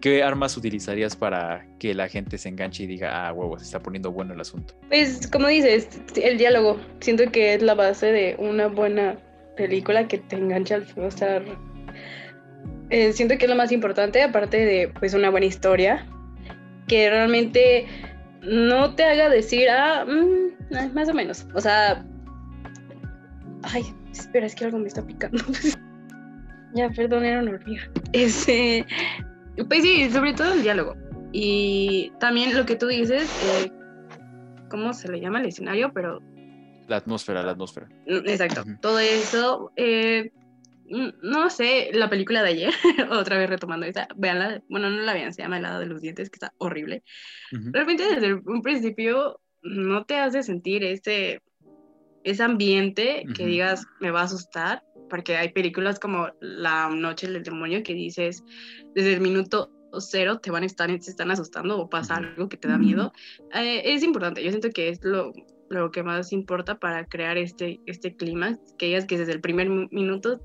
¿Qué armas utilizarías para que la gente se enganche y diga, ah, huevo, se está poniendo bueno el asunto?
Pues como dices, el diálogo, siento que es la base de una buena película que te engancha al o sea, eh, siento que es lo más importante, aparte de pues una buena historia, que realmente no te haga decir, ah, mm, ah, más o menos, o sea, ay, espera, es que algo me está picando. [LAUGHS] ya, perdón, era una hormiga. Este, pues sí, sobre todo el diálogo. Y también lo que tú dices, eh, ¿cómo se le llama el escenario? Pero,
La atmósfera, la atmósfera.
mm, exacto,
Ujú.
todo eso, eh, mm, no sé, la película de ayer, [LAUGHS] otra vez retomando esa, veanla, bueno, no la vean, se llama El lado de los dientes, que está horrible.
Ujú.
Realmente desde un principio no te hace sentir ese, ese ambiente que
Ujú.
digas, me va a asustar, porque hay películas como La Noche del Demonio que dices, desde el minuto cero te van a estar, te están asustando o pasa algo que te da miedo. Eh, es importante, yo siento que es lo, lo que más importa para crear este, este clima, que digas que desde el primer mi- minuto,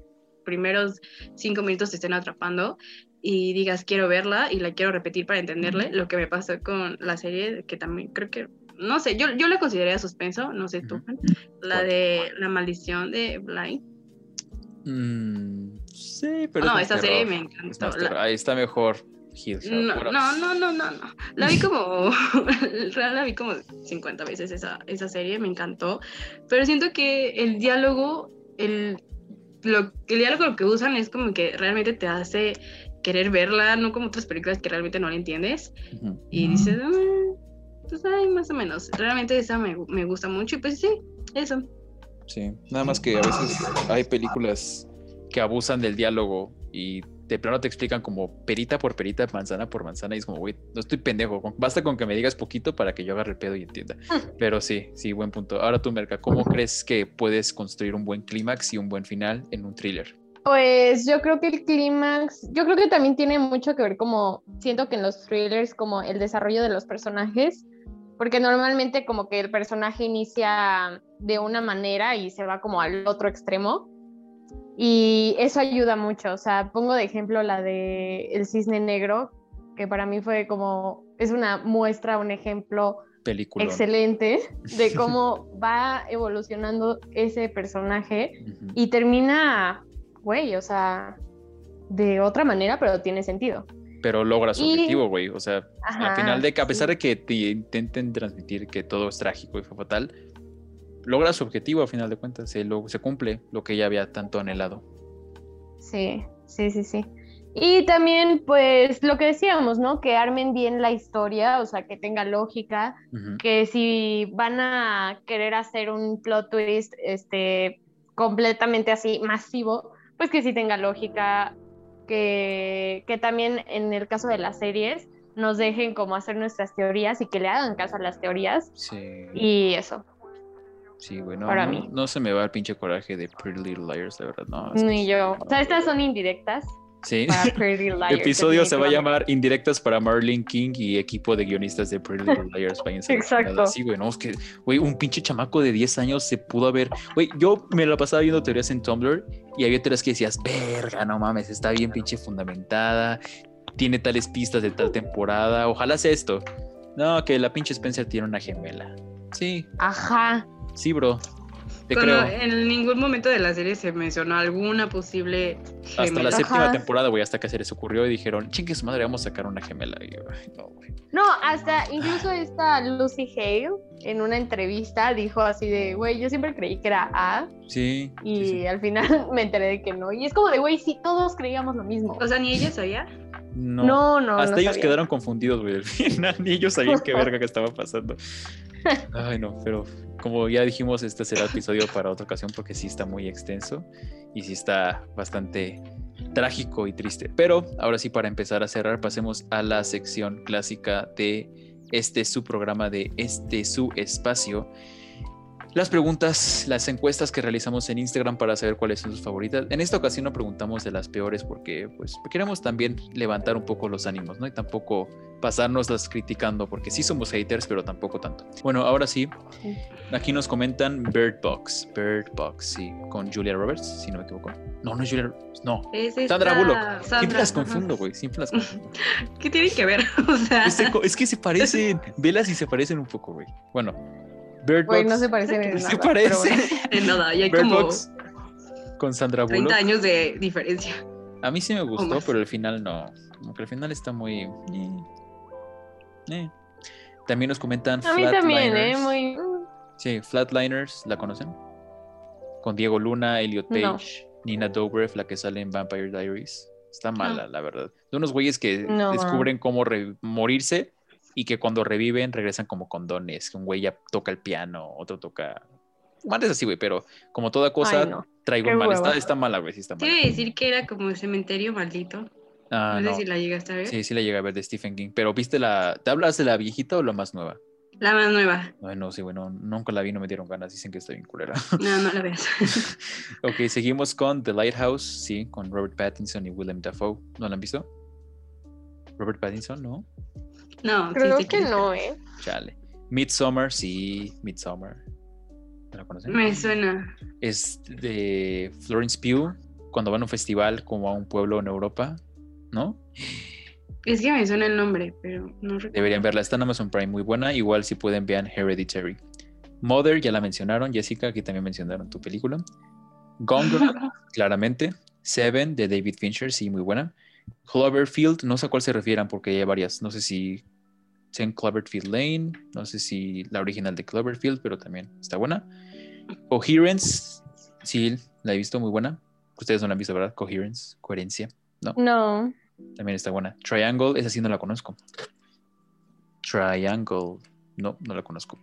primeros cinco minutos te estén atrapando y digas quiero verla y la quiero repetir para entenderle, lo que me pasó con la serie, que también creo que, no sé, yo, yo la consideraría suspenso, no sé tú, la de La Maldición de Blind.
Mm, sí, pero.
no,
es más
esta serie me
Es
encantó.
más
la-.
Ahí está mejor. Hill House.
No, no, no, no, no, no. La vi como, [LAUGHS] real la vi como 50 veces esa, esa serie, me encantó. Pero siento que el diálogo, el, lo, el diálogo que usan es como que realmente te hace querer verla, no como otras películas que realmente no la entiendes.
ujú.
Y dices, "Ah, pues ay, más o menos. Realmente esa me, me gusta mucho y pues sí, eso.
Sí, nada más que a veces hay películas que abusan del diálogo y de plano te explican como perita por perita, manzana por manzana y es como, güey, no estoy pendejo, basta con que me digas poquito para que yo agarre el pedo y entienda. Pero sí, sí, buen punto. Ahora tú, Merca, ¿cómo crees que puedes construir un buen clímax y un buen final en un thriller?
Pues yo creo que el clímax, yo creo que también tiene mucho que ver como, siento que en los thrillers como el desarrollo de los personajes, porque normalmente como que el personaje inicia de una manera y se va como al otro extremo y eso ayuda mucho, o sea, pongo de ejemplo la de El Cisne Negro, que para mí fue como, es una muestra, un ejemplo
Película.
excelente [LAUGHS] de cómo va evolucionando ese personaje y termina, güey, o sea, de otra manera, pero tiene sentido.
Pero logra su
Y-
objetivo, güey. O sea, al final de que a pesar
sí.
de que te intenten transmitir que todo es trágico y fue fatal, logra su objetivo a final de cuentas, se, lo, se cumple lo que ella había tanto anhelado.
Sí, sí, sí, sí. Y también, pues, lo que decíamos, ¿no? Que armen bien la historia, o sea, que tenga lógica, que si van a querer hacer un plot twist, este, completamente así masivo, pues que sí tenga lógica, que, que también en el caso de las series nos dejen como hacer nuestras teorías y que le hagan caso a las teorías
Sí,
y eso.
sí, güey. No,
para
no-
mí.
no se me va el pinche coraje de Pretty Little Liars, la verdad. No,
Ni yo. O sea, estas son indirectas
Sí.
para Pretty [LAUGHS] Liars.
Episodio se va a llamar Indirectas para Marlene King y equipo de guionistas de Pretty Little Liars.
Exacto.
Sí, güey, no, es que, güey, un pinche chamaco de 10 años se pudo haber. Güey, yo me la pasaba viendo teorías en Tumblr y había teorías que decías, verga, no mames, está bien pinche fundamentada, tiene tales pistas de tal temporada, ojalá sea esto. No, que la pinche Spencer tiene una gemela. Sí,
Ajá.
sí, bro. Te
Cuando
creo.
en ningún momento de la serie se mencionó alguna posible
Hasta la
gemela.
séptima
Ajá.
temporada, güey, hasta que se les ocurrió y dijeron, chingue su madre, vamos a sacar una gemela. Y yo, ay, no, güey.
No, hasta incluso esta Lucy Hale en una entrevista dijo así de, güey, yo siempre creí que era A
Sí.
y
sí, sí.
al final [LAUGHS] me enteré de que no. Y es como de, güey, sí, todos creíamos lo mismo.
O sea, ni ella sabía.
No.
No, no,
Hasta
no
ellos
sabía.
quedaron confundidos, güey. Al final ni ellos sabían qué verga que estaba pasando. [LAUGHS] Ay, no, pero como ya dijimos, este será episodio para otra ocasión porque sí está muy extenso y sí está bastante trágico y triste. Pero ahora sí, para empezar a cerrar, pasemos a la sección clásica de este su programa de este su espacio. Las preguntas, las encuestas que realizamos en Instagram para saber cuáles son sus favoritas. En esta ocasión no preguntamos de las peores porque pues queremos también levantar un poco los ánimos, ¿no? Y tampoco pasárnoslas criticando porque sí somos haters, pero tampoco tanto. Bueno, ahora sí, aquí nos comentan Bird Box, Bird Box, sí, con Julia Roberts, si no me equivoco. No, no es Julia Roberts, no.
Es
Sandra Bullock.
Sandra,
Siempre las confundo, güey, siempre las confundo. [LAUGHS]
¿Qué tiene que ver? [LAUGHS] O sea,
Es, es que se parecen, [LAUGHS] velas y se parecen un poco, güey. Bueno, Bird
Güey,
Box.
no se parecen en [LAUGHS] nada.
Se
pero
parece.
bueno. [LAUGHS]
en nada, y hay
Bird
como
Box con Sandra
30
Bullock.
años de diferencia.
A mí sí me gustó, pero el final no. Como que el final está muy. eh, eh. También nos comentan
A mí también, ¿eh? Muy...
Sí, Flatliners, ¿la conocen? Con Diego Luna, Elliot
No.
Page, Nina Dobrev, la que sale en Vampire Diaries. Está mala, la verdad. De unos güeyes que
No.
descubren cómo morirse y que cuando reviven regresan como condones. Que un güey ya toca el piano, otro toca. Bueno, es así, güey, pero como toda cosa,
Ay, no.
traigo
Qué
mal. Está, está mala, güey, sí está
Te
mala.
iba a decir que era como cementerio maldito.
Ah,
no sé
no.
si la llegaste a ver.
Sí, sí la llegué a ver de Stephen King. Pero viste la. ¿Te hablas de la viejita o la más nueva?
La más nueva.
Ay, no, sí, bueno, nunca la vi, no me dieron ganas. Dicen que está bien culera. [LAUGHS]
No, no la veas. [LAUGHS]
ok, seguimos con The Lighthouse, sí, con Robert Pattinson y Willem Dafoe. ¿No la han visto? Robert Pattinson, ¿no?
No,
Creo
sí
que no, ¿eh?
Chale. Midsommar, sí, Midsommar. ¿No la conocen?
Me suena.
Es de Florence Pugh, cuando van a un festival como a un pueblo en Europa, ¿no?
Es que me suena el nombre, pero no recuerdo.
Deberían verla, está en Amazon Prime, muy buena. Igual si pueden vean Hereditary. Mother, ya la mencionaron, Jessica, aquí también mencionaron tu película. Gone Girl, [LAUGHS] claramente. Seven, de David Fincher, sí, muy buena. Cloverfield, no sé a cuál se refieran porque hay varias. No sé si en Cloverfield Lane, no sé si la original de Cloverfield, pero también está buena. Coherence, sí, la he visto muy buena. Ustedes no la han visto, ¿verdad? Coherence, coherencia, ¿no?
No.
También está buena. Triangle, esa sí no la conozco. Triangle, no, no la conozco.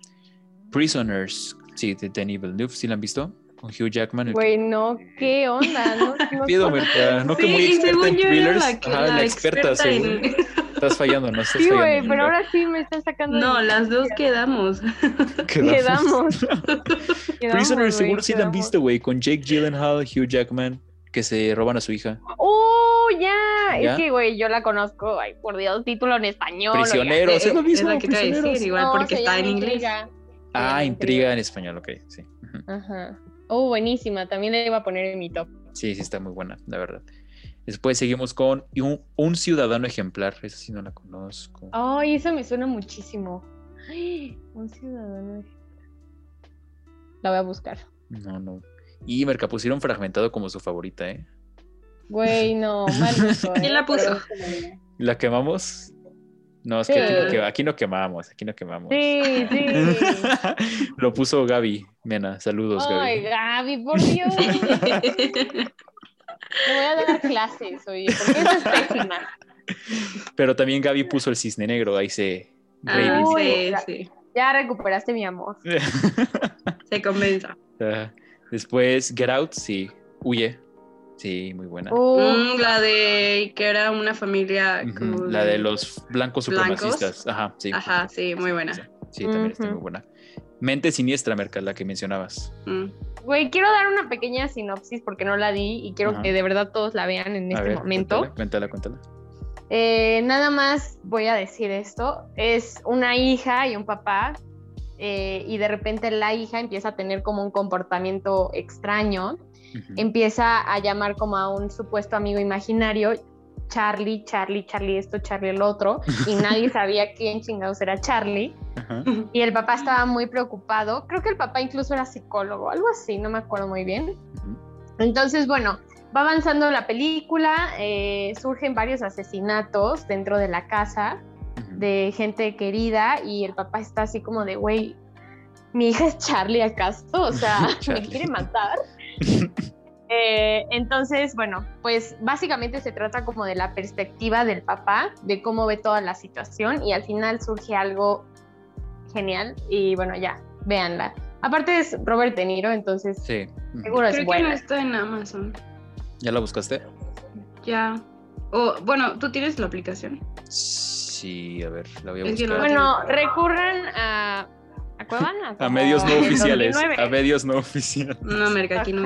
Prisoners, sí, de Denis Villeneuve, ¿sí la han visto? Con Hugh Jackman.
Güey, no, ¿qué onda? No, no [LAUGHS]
Pido. Merca, no que
Sí,
muy experta en thrillers.
la, que-
Ajá,
la
la experta, según.
en-
Estás fallando, no estás
Sí, güey, pero ahora sí me están sacando. de-
No, las dos quedamos.
Quedamos. [LAUGHS]
Prisoners, seguro
güey,
sí la han
quedamos.
visto, güey, con Jake Gyllenhaal, Hugh Jackman, que se roban a su hija.
¡Oh, ya!
¿Ya?
Es que, güey, yo la conozco. Ay, por Dios, título en español.
Prisioneros, es lo
Es
mismo.
la que te iba a decir, igual
No,
porque está en inglés.
Intriga.
Ah, intriga en español, ok, sí.
Ajá. Oh, buenísima. También la iba a poner en mi top.
Sí, sí, está muy buena, la verdad. Después seguimos con un, un ciudadano ejemplar. Esa sí no la conozco.
Ay, eso me suena muchísimo. Ay, [GASPS] un ciudadano. La voy a buscar.
No, no. Y Merca pusieron fragmentado como su favorita, ¿eh?
Güey, no, mal uso, [LAUGHS]
¿Quién la puso?
¿La quemamos? No, es que aquí, no que- aquí no quemamos, aquí no quemamos.
Sí, sí. [LAUGHS]
Lo puso Gaby Mena. Saludos,
Ay,
Gaby.
Gaby, por Dios. [LAUGHS] Te voy a dar clases, oye, porque esa es pésima.
Pero también Gaby puso el cisne negro, ahí se
Ah, sí, sí.
Ya recuperaste mi amor. [LAUGHS]
Se convenza.
Ah, Después Get Out, sí. Huye. Sí, muy buena.
Uh,
Mm, la de que era una familia como
La de los blancos
¿Blancos?
supremacistas. Ajá, sí.
Ajá, sí, muy buena.
Sí, sí, también está muy buena. Mente siniestra, Merca, la que mencionabas.
Mm.
Güey, quiero dar una pequeña sinopsis porque no la di y quiero
Ajá.
que de verdad todos la vean en
A
este
ver,
momento.
Cuéntala, cuéntala, cuéntala.
Eh, nada más voy a decir esto. Es una hija y un papá eh, y de repente la hija empieza a tener como un comportamiento extraño. Empieza a llamar como a un supuesto amigo imaginario. Charlie, Charlie, Charlie esto, Charlie el otro, y [LAUGHS] nadie sabía quién chingados era Charlie.
Ajá.
Y el papá estaba muy preocupado. Creo que el papá incluso era psicólogo, algo así, no me acuerdo muy bien. Entonces, bueno, va avanzando la película, eh, surgen varios asesinatos dentro de la casa de gente querida y el papá está así como de, güey, mi hija es Charlie acaso, o sea, [LAUGHS] me quiere matar. Eh, entonces, bueno, pues básicamente se trata como de la perspectiva del papá, de cómo ve toda la situación y al final surge algo genial y bueno, ya, véanla. Aparte es Robert De Niro, entonces
Sí.
Seguro es
Creo que no
buena.
está en Amazon.
¿Ya la buscaste?
Ya. O, bueno, tú tienes la aplicación.
Sí, a ver, la voy a buscar.
Bueno, recurran a... ¿A Cuevana?
A medios no oficiales.
2009.
A medios no oficiales.
No, Merca, aquí no.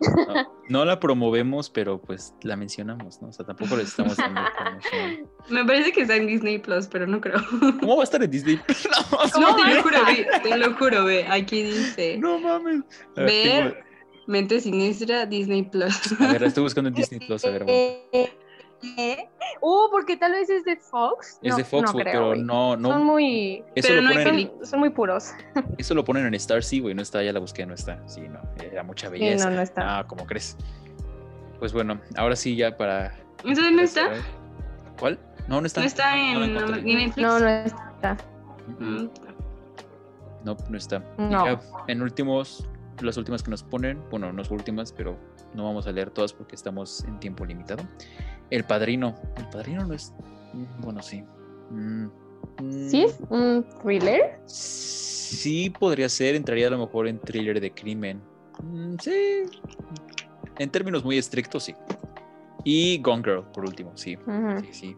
No, no la promovemos, pero pues la mencionamos, ¿no? O sea, tampoco le estamos dando [LAUGHS] promoción.
Me parece que está en Disney Plus, pero no creo.
¿Cómo va a estar en Disney? [LAUGHS]
No, te lo juro, ve, te lo juro, ve. Aquí dice
No mames. A ver,
Ver.
tengo-
Mente Siniestra Disney Plus.
a ver, estoy buscando en Disney Plus, a ver. aguanta. [LAUGHS]
Eh, eh, Uh, porque tal vez es de Fox.
Es
No,
de Fox,
no
güey,
creo,
pero
güey.
no,
Son
no.
muy,
Eso
Pero
lo,
no
ponen,
son, son muy puros. [LAUGHS]
eso lo ponen en Star, sí, güey. No está, ya la busqué, no está. Sí, no. Era mucha
Sí,
belleza.
no, no está.
Ah, ¿cómo crees? Pues bueno, ahora sí, ya para.
¿Entonces no está?
¿Cuál? No, no está.
No está
No
en Netflix.
No, no está.
Mm.
No, no está.
No.
ya en últimos, las últimas que nos ponen, bueno, no son últimas, pero no vamos a leer todas porque estamos en tiempo limitado. El Padrino. El Padrino no es. mm, Bueno, sí. Mm,
¿Sí
mm,
es un thriller?
Sí, podría ser. Entraría a lo mejor en thriller de crimen. Mm, sí. En términos muy estrictos, sí. Y Gone Girl, por último, sí. Sí, sí.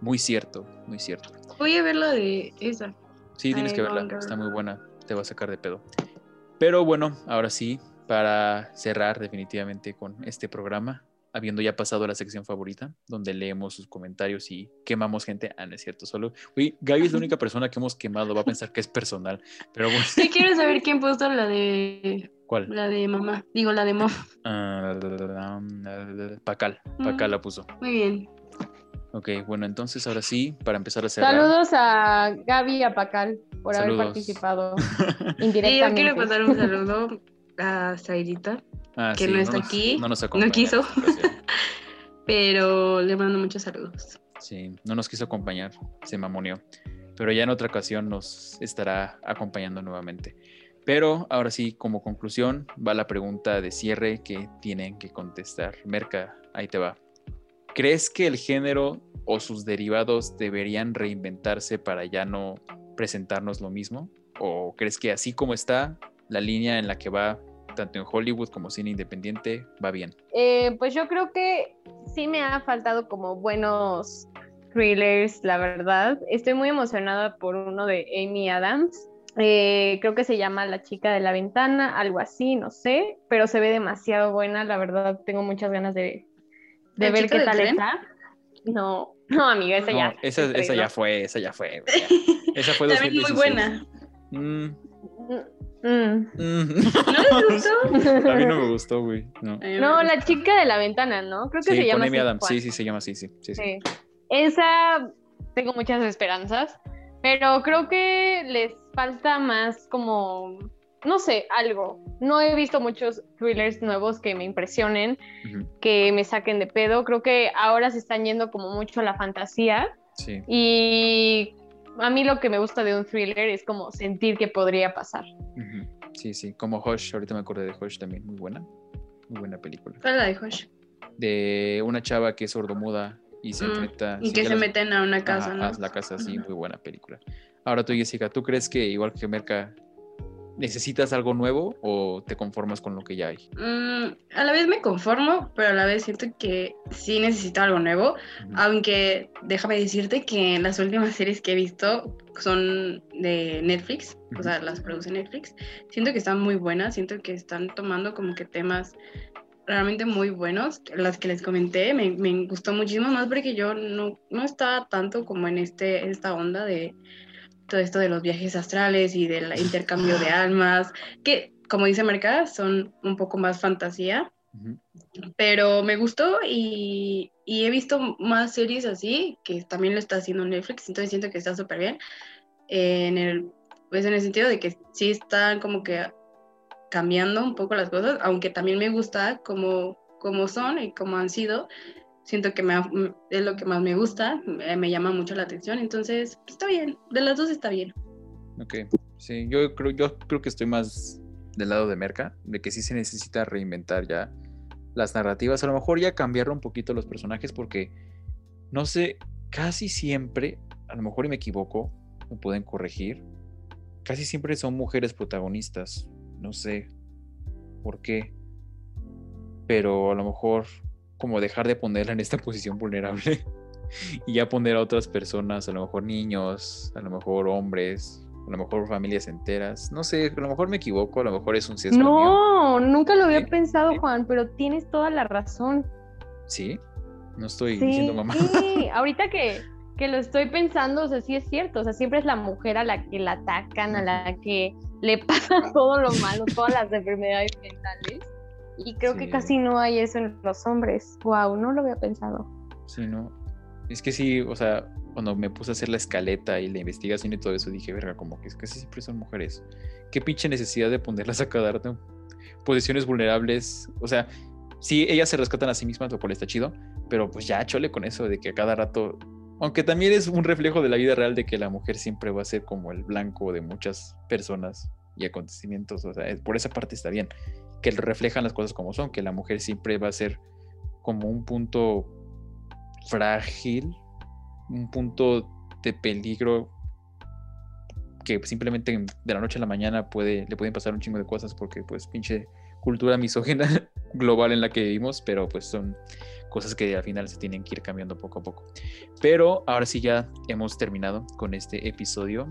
Muy cierto, muy cierto.
Voy a ver la de esa.
Sí, tienes
Ay,
que verla,
Girl.
está muy buena, te va a sacar de pedo. Pero bueno, ahora sí, para cerrar definitivamente con este programa, habiendo ya pasado a la sección favorita, donde leemos sus comentarios y quemamos gente. Ah, no es cierto, solo. Uy, Gaby es la [LAUGHS] única persona que hemos quemado, va a pensar que es personal. Pero bueno,
Sí, quiero saber quién puso la de
¿cuál?
la de mamá. Digo, la de mom. [LAUGHS]
Ah, Pacal, Pacal la puso.
Muy bien.
Ok, bueno, entonces ahora sí, para empezar a cerrar.
Saludos a Gaby y a Pacal por haber participado [LAUGHS]
Y yo
indirectamente.
quiero mandar un saludo a Zairita,
Ah,
que no está
nos-
aquí,
No nos
no quiso. [LAUGHS] pero le mando muchos saludos.
Sí, no nos quiso acompañar, se mamoneó. Pero ya en otra ocasión nos estará acompañando nuevamente. Pero ahora sí, como conclusión, va la pregunta de cierre que tienen que contestar. Merca, ahí te va. ¿Crees que el género o sus derivados deberían reinventarse para ya no presentarnos lo mismo? ¿O crees que así como está, la línea en la que va tanto en Hollywood como cine independiente va bien?
Eh, pues yo creo que sí me ha faltado como buenos thrillers, la verdad. Estoy muy emocionada por uno de Amy Adams. Eh, creo que se llama La chica de la ventana, algo así, no sé, pero se ve demasiado buena, la verdad tengo muchas ganas de, de ver qué tal está. No, no, amiga, esa ya.
Esa, esa ya fue, esa ya fue. [LAUGHS] Esa fue
También muy buena.
Mm.
Mm.
Mm.
¿No les [LAUGHS] gustó?
A mí no me gustó, güey. No.
La chica de la ventana, ¿no? Creo que
Sí,
se llama
Amy
así,
Adams. Sí, sí, se llama así, sí. sí, sí.
Sí. Esa tengo muchas esperanzas, pero creo que les falta más como, no sé, algo. No he visto muchos thrillers nuevos que me impresionen, que me saquen de pedo. Creo que ahora se están yendo como mucho a la fantasía
Sí.
y a mí lo que me gusta de un thriller es como sentir que podría pasar.
Sí, sí. Como Hush, ahorita me acordé de Hush también. Muy buena. Muy buena película.
¿Cuál es la de Hush?
De una chava que es sordomuda y se
Mm,
enfrenta.
Y
sí,
que se
las-
meten a una casa,
Ajá,
¿no?
a la casa, sí, muy buena película. Ahora tú, Jessica, ¿tú crees que igual que Merca, necesitas algo nuevo o te conformas con lo que ya hay?
Mm, a la vez me conformo, pero a la vez siento que sí necesito algo nuevo. Aunque déjame decirte que las últimas series que he visto son de Netflix, o sea, las produce Netflix. Siento que están muy buenas, siento que están tomando como que temas realmente muy buenos. Las que les comenté me, me gustó muchísimo más porque yo no, no estaba tanto como en este, esta onda de todo esto de los viajes astrales y del intercambio de almas, que como dice Marca, son un poco más fantasía
Ujú.
pero me gustó y, y he visto más series así, que también lo está haciendo Netflix, entonces siento que está súper bien. En el, pues en el sentido de que sí están como que cambiando un poco las cosas, aunque también me gusta como, como son y como han sido. Siento que es lo que más me gusta, me, me llama mucho la atención, entonces está bien, de las dos está bien.
Ok, sí, yo creo, yo creo que estoy más del lado de Merca, de que sí se necesita reinventar ya las narrativas, a lo mejor ya cambiar un poquito los personajes, porque no sé, casi siempre, a lo mejor y me equivoco, me pueden corregir, casi siempre son mujeres protagonistas, no sé por qué, pero a lo mejor como dejar de ponerla en esta [LAUGHS] posición vulnerable y ya poner a otras personas, a lo mejor niños, a lo mejor hombres, a lo mejor familias enteras. No sé, a lo mejor me equivoco, a lo mejor es un sesgo mío.
No, nunca lo había pensado, Juan, pero tienes toda la razón.
Sí, no estoy
Sí,
diciendo mamá.
sí, [LAUGHS] ahorita que, que lo estoy pensando, o sea, sí es cierto, o sea, siempre es la mujer a la que la atacan, a la que le [LAUGHS] pasa todo lo malo, todas las enfermedades mentales. Y creo que casi no hay eso en los hombres. Wow, no lo había pensado.
Sí, no. Es que sí, o sea, cuando me puse a hacer la escaleta y la investigación y todo eso, dije, verga, como que es que siempre son mujeres. Qué pinche necesidad de ponerlas a cada rato posiciones vulnerables. O sea, sí, ellas se rescatan a sí mismas, lo cual está chido, pero pues ya chole con eso de que a cada rato. Aunque también es un reflejo de la vida real de que la mujer siempre va a ser como el blanco de muchas personas y acontecimientos. O sea, por esa parte está bien. Que reflejan las cosas como son, que la mujer siempre va a ser como un punto frágil, un punto de peligro que simplemente de la noche a la mañana puede, le pueden pasar un chingo de cosas porque pues pinche cultura misógina [LAUGHS] global en la que vivimos, pero pues son cosas que al final se tienen que ir cambiando poco a poco. Pero ahora sí ya hemos terminado con este episodio.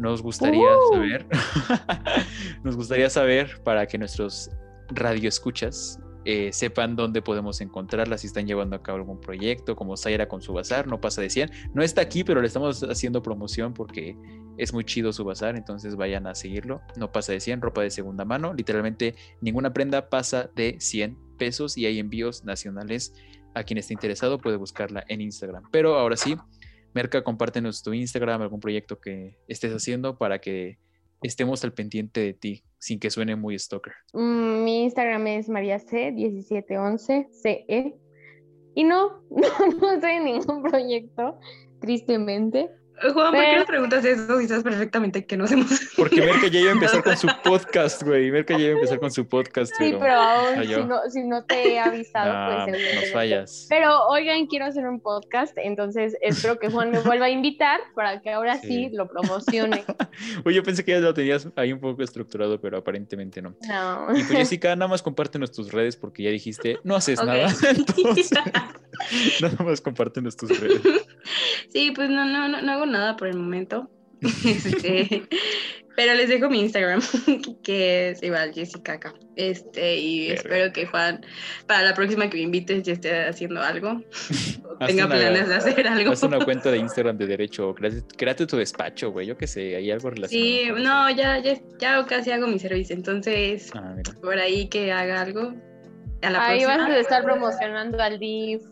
Nos gustaría
¡Uh!
saber, [LAUGHS] nos gustaría saber para que nuestros radioescuchas eh, sepan dónde podemos encontrarla, si están llevando a cabo algún proyecto, como Zaira con su bazar, no pasa de 100. No está aquí, pero le estamos haciendo promoción porque es muy chido su bazar, entonces vayan a seguirlo. No pasa de 100, ropa de segunda mano, literalmente ninguna prenda pasa de 100 pesos y hay envíos nacionales. A quien esté interesado puede buscarla en Instagram. Pero ahora sí, Merca, compártenos tu Instagram, algún proyecto que estés haciendo para que estemos al pendiente de ti, sin que suene muy stalker.
Mm, mi Instagram es mariac1711ce. Y [LAUGHS] no, no, estoy en ningún proyecto, tristemente.
Juan, ¿por qué
Pero-
no preguntas eso si sabes perfectamente que no hacemos? [LAUGHS]
Porque Merca ya iba a empezar con su podcast, güey. Merca ya iba a empezar con su podcast,
Sí,
pero,
pero aún si no, si no te he avisado,
Ah,
pues
nos fallas.
Pero oigan, quiero hacer un podcast, entonces espero que Juan me [LAUGHS] vuelva a invitar para que ahora sí,
Sí.
lo promocione. [LAUGHS]
Oye, yo pensé que ya lo tenías ahí un poco estructurado, pero aparentemente no.
No.
Y pues Jessica, nada más compártenos tus redes porque ya dijiste, no haces nada. Entonces, nada más compártenos tus redes.
Sí, pues no, no, no, no hago nada por el momento. [LAUGHS] Este, pero les dejo mi Instagram, [LAUGHS] que es igual Jessica acá. Este, y
Verga.
espero que Juan, para la próxima que me invites, ya esté haciendo algo. [LAUGHS] o tenga
una-
planes de hacer algo.
Haz una cuenta de Instagram de derecho, créate, créate tu despacho, güey, yo qué sé, hay algo relacionado.
Sí, no, ya, ya, ya casi hago mi servicio, entonces
Ah,
por ahí que haga algo. A la
Ahí
próxima.
vas a estar promocionando al DIF,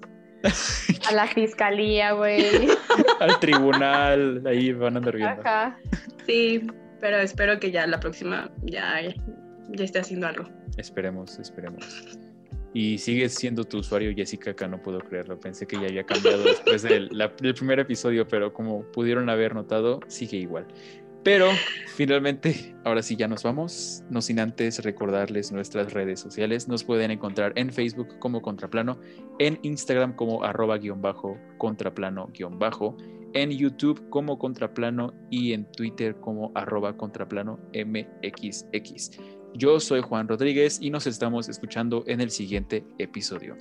a la fiscalía, güey. [LAUGHS]
Al tribunal, ahí van a andar viendo.
Ajá.
Sí, pero espero que ya la próxima ya, ya esté haciendo algo.
Esperemos, esperemos. Y sigues siendo tu usuario Jessica acá, no puedo creerlo. Pensé que ya había cambiado después del, la- del primer episodio, pero como pudieron haber notado, sigue igual. Pero finalmente, ahora sí ya nos vamos. No sin antes recordarles nuestras redes sociales. Nos pueden encontrar en Facebook como Contraplano, en Instagram como arroba guion bajo contraplano guion bajo, en YouTube como Contraplano y en Twitter como arroba contraplano mxx. Yo soy Juan Rodríguez y nos estamos escuchando en el siguiente episodio.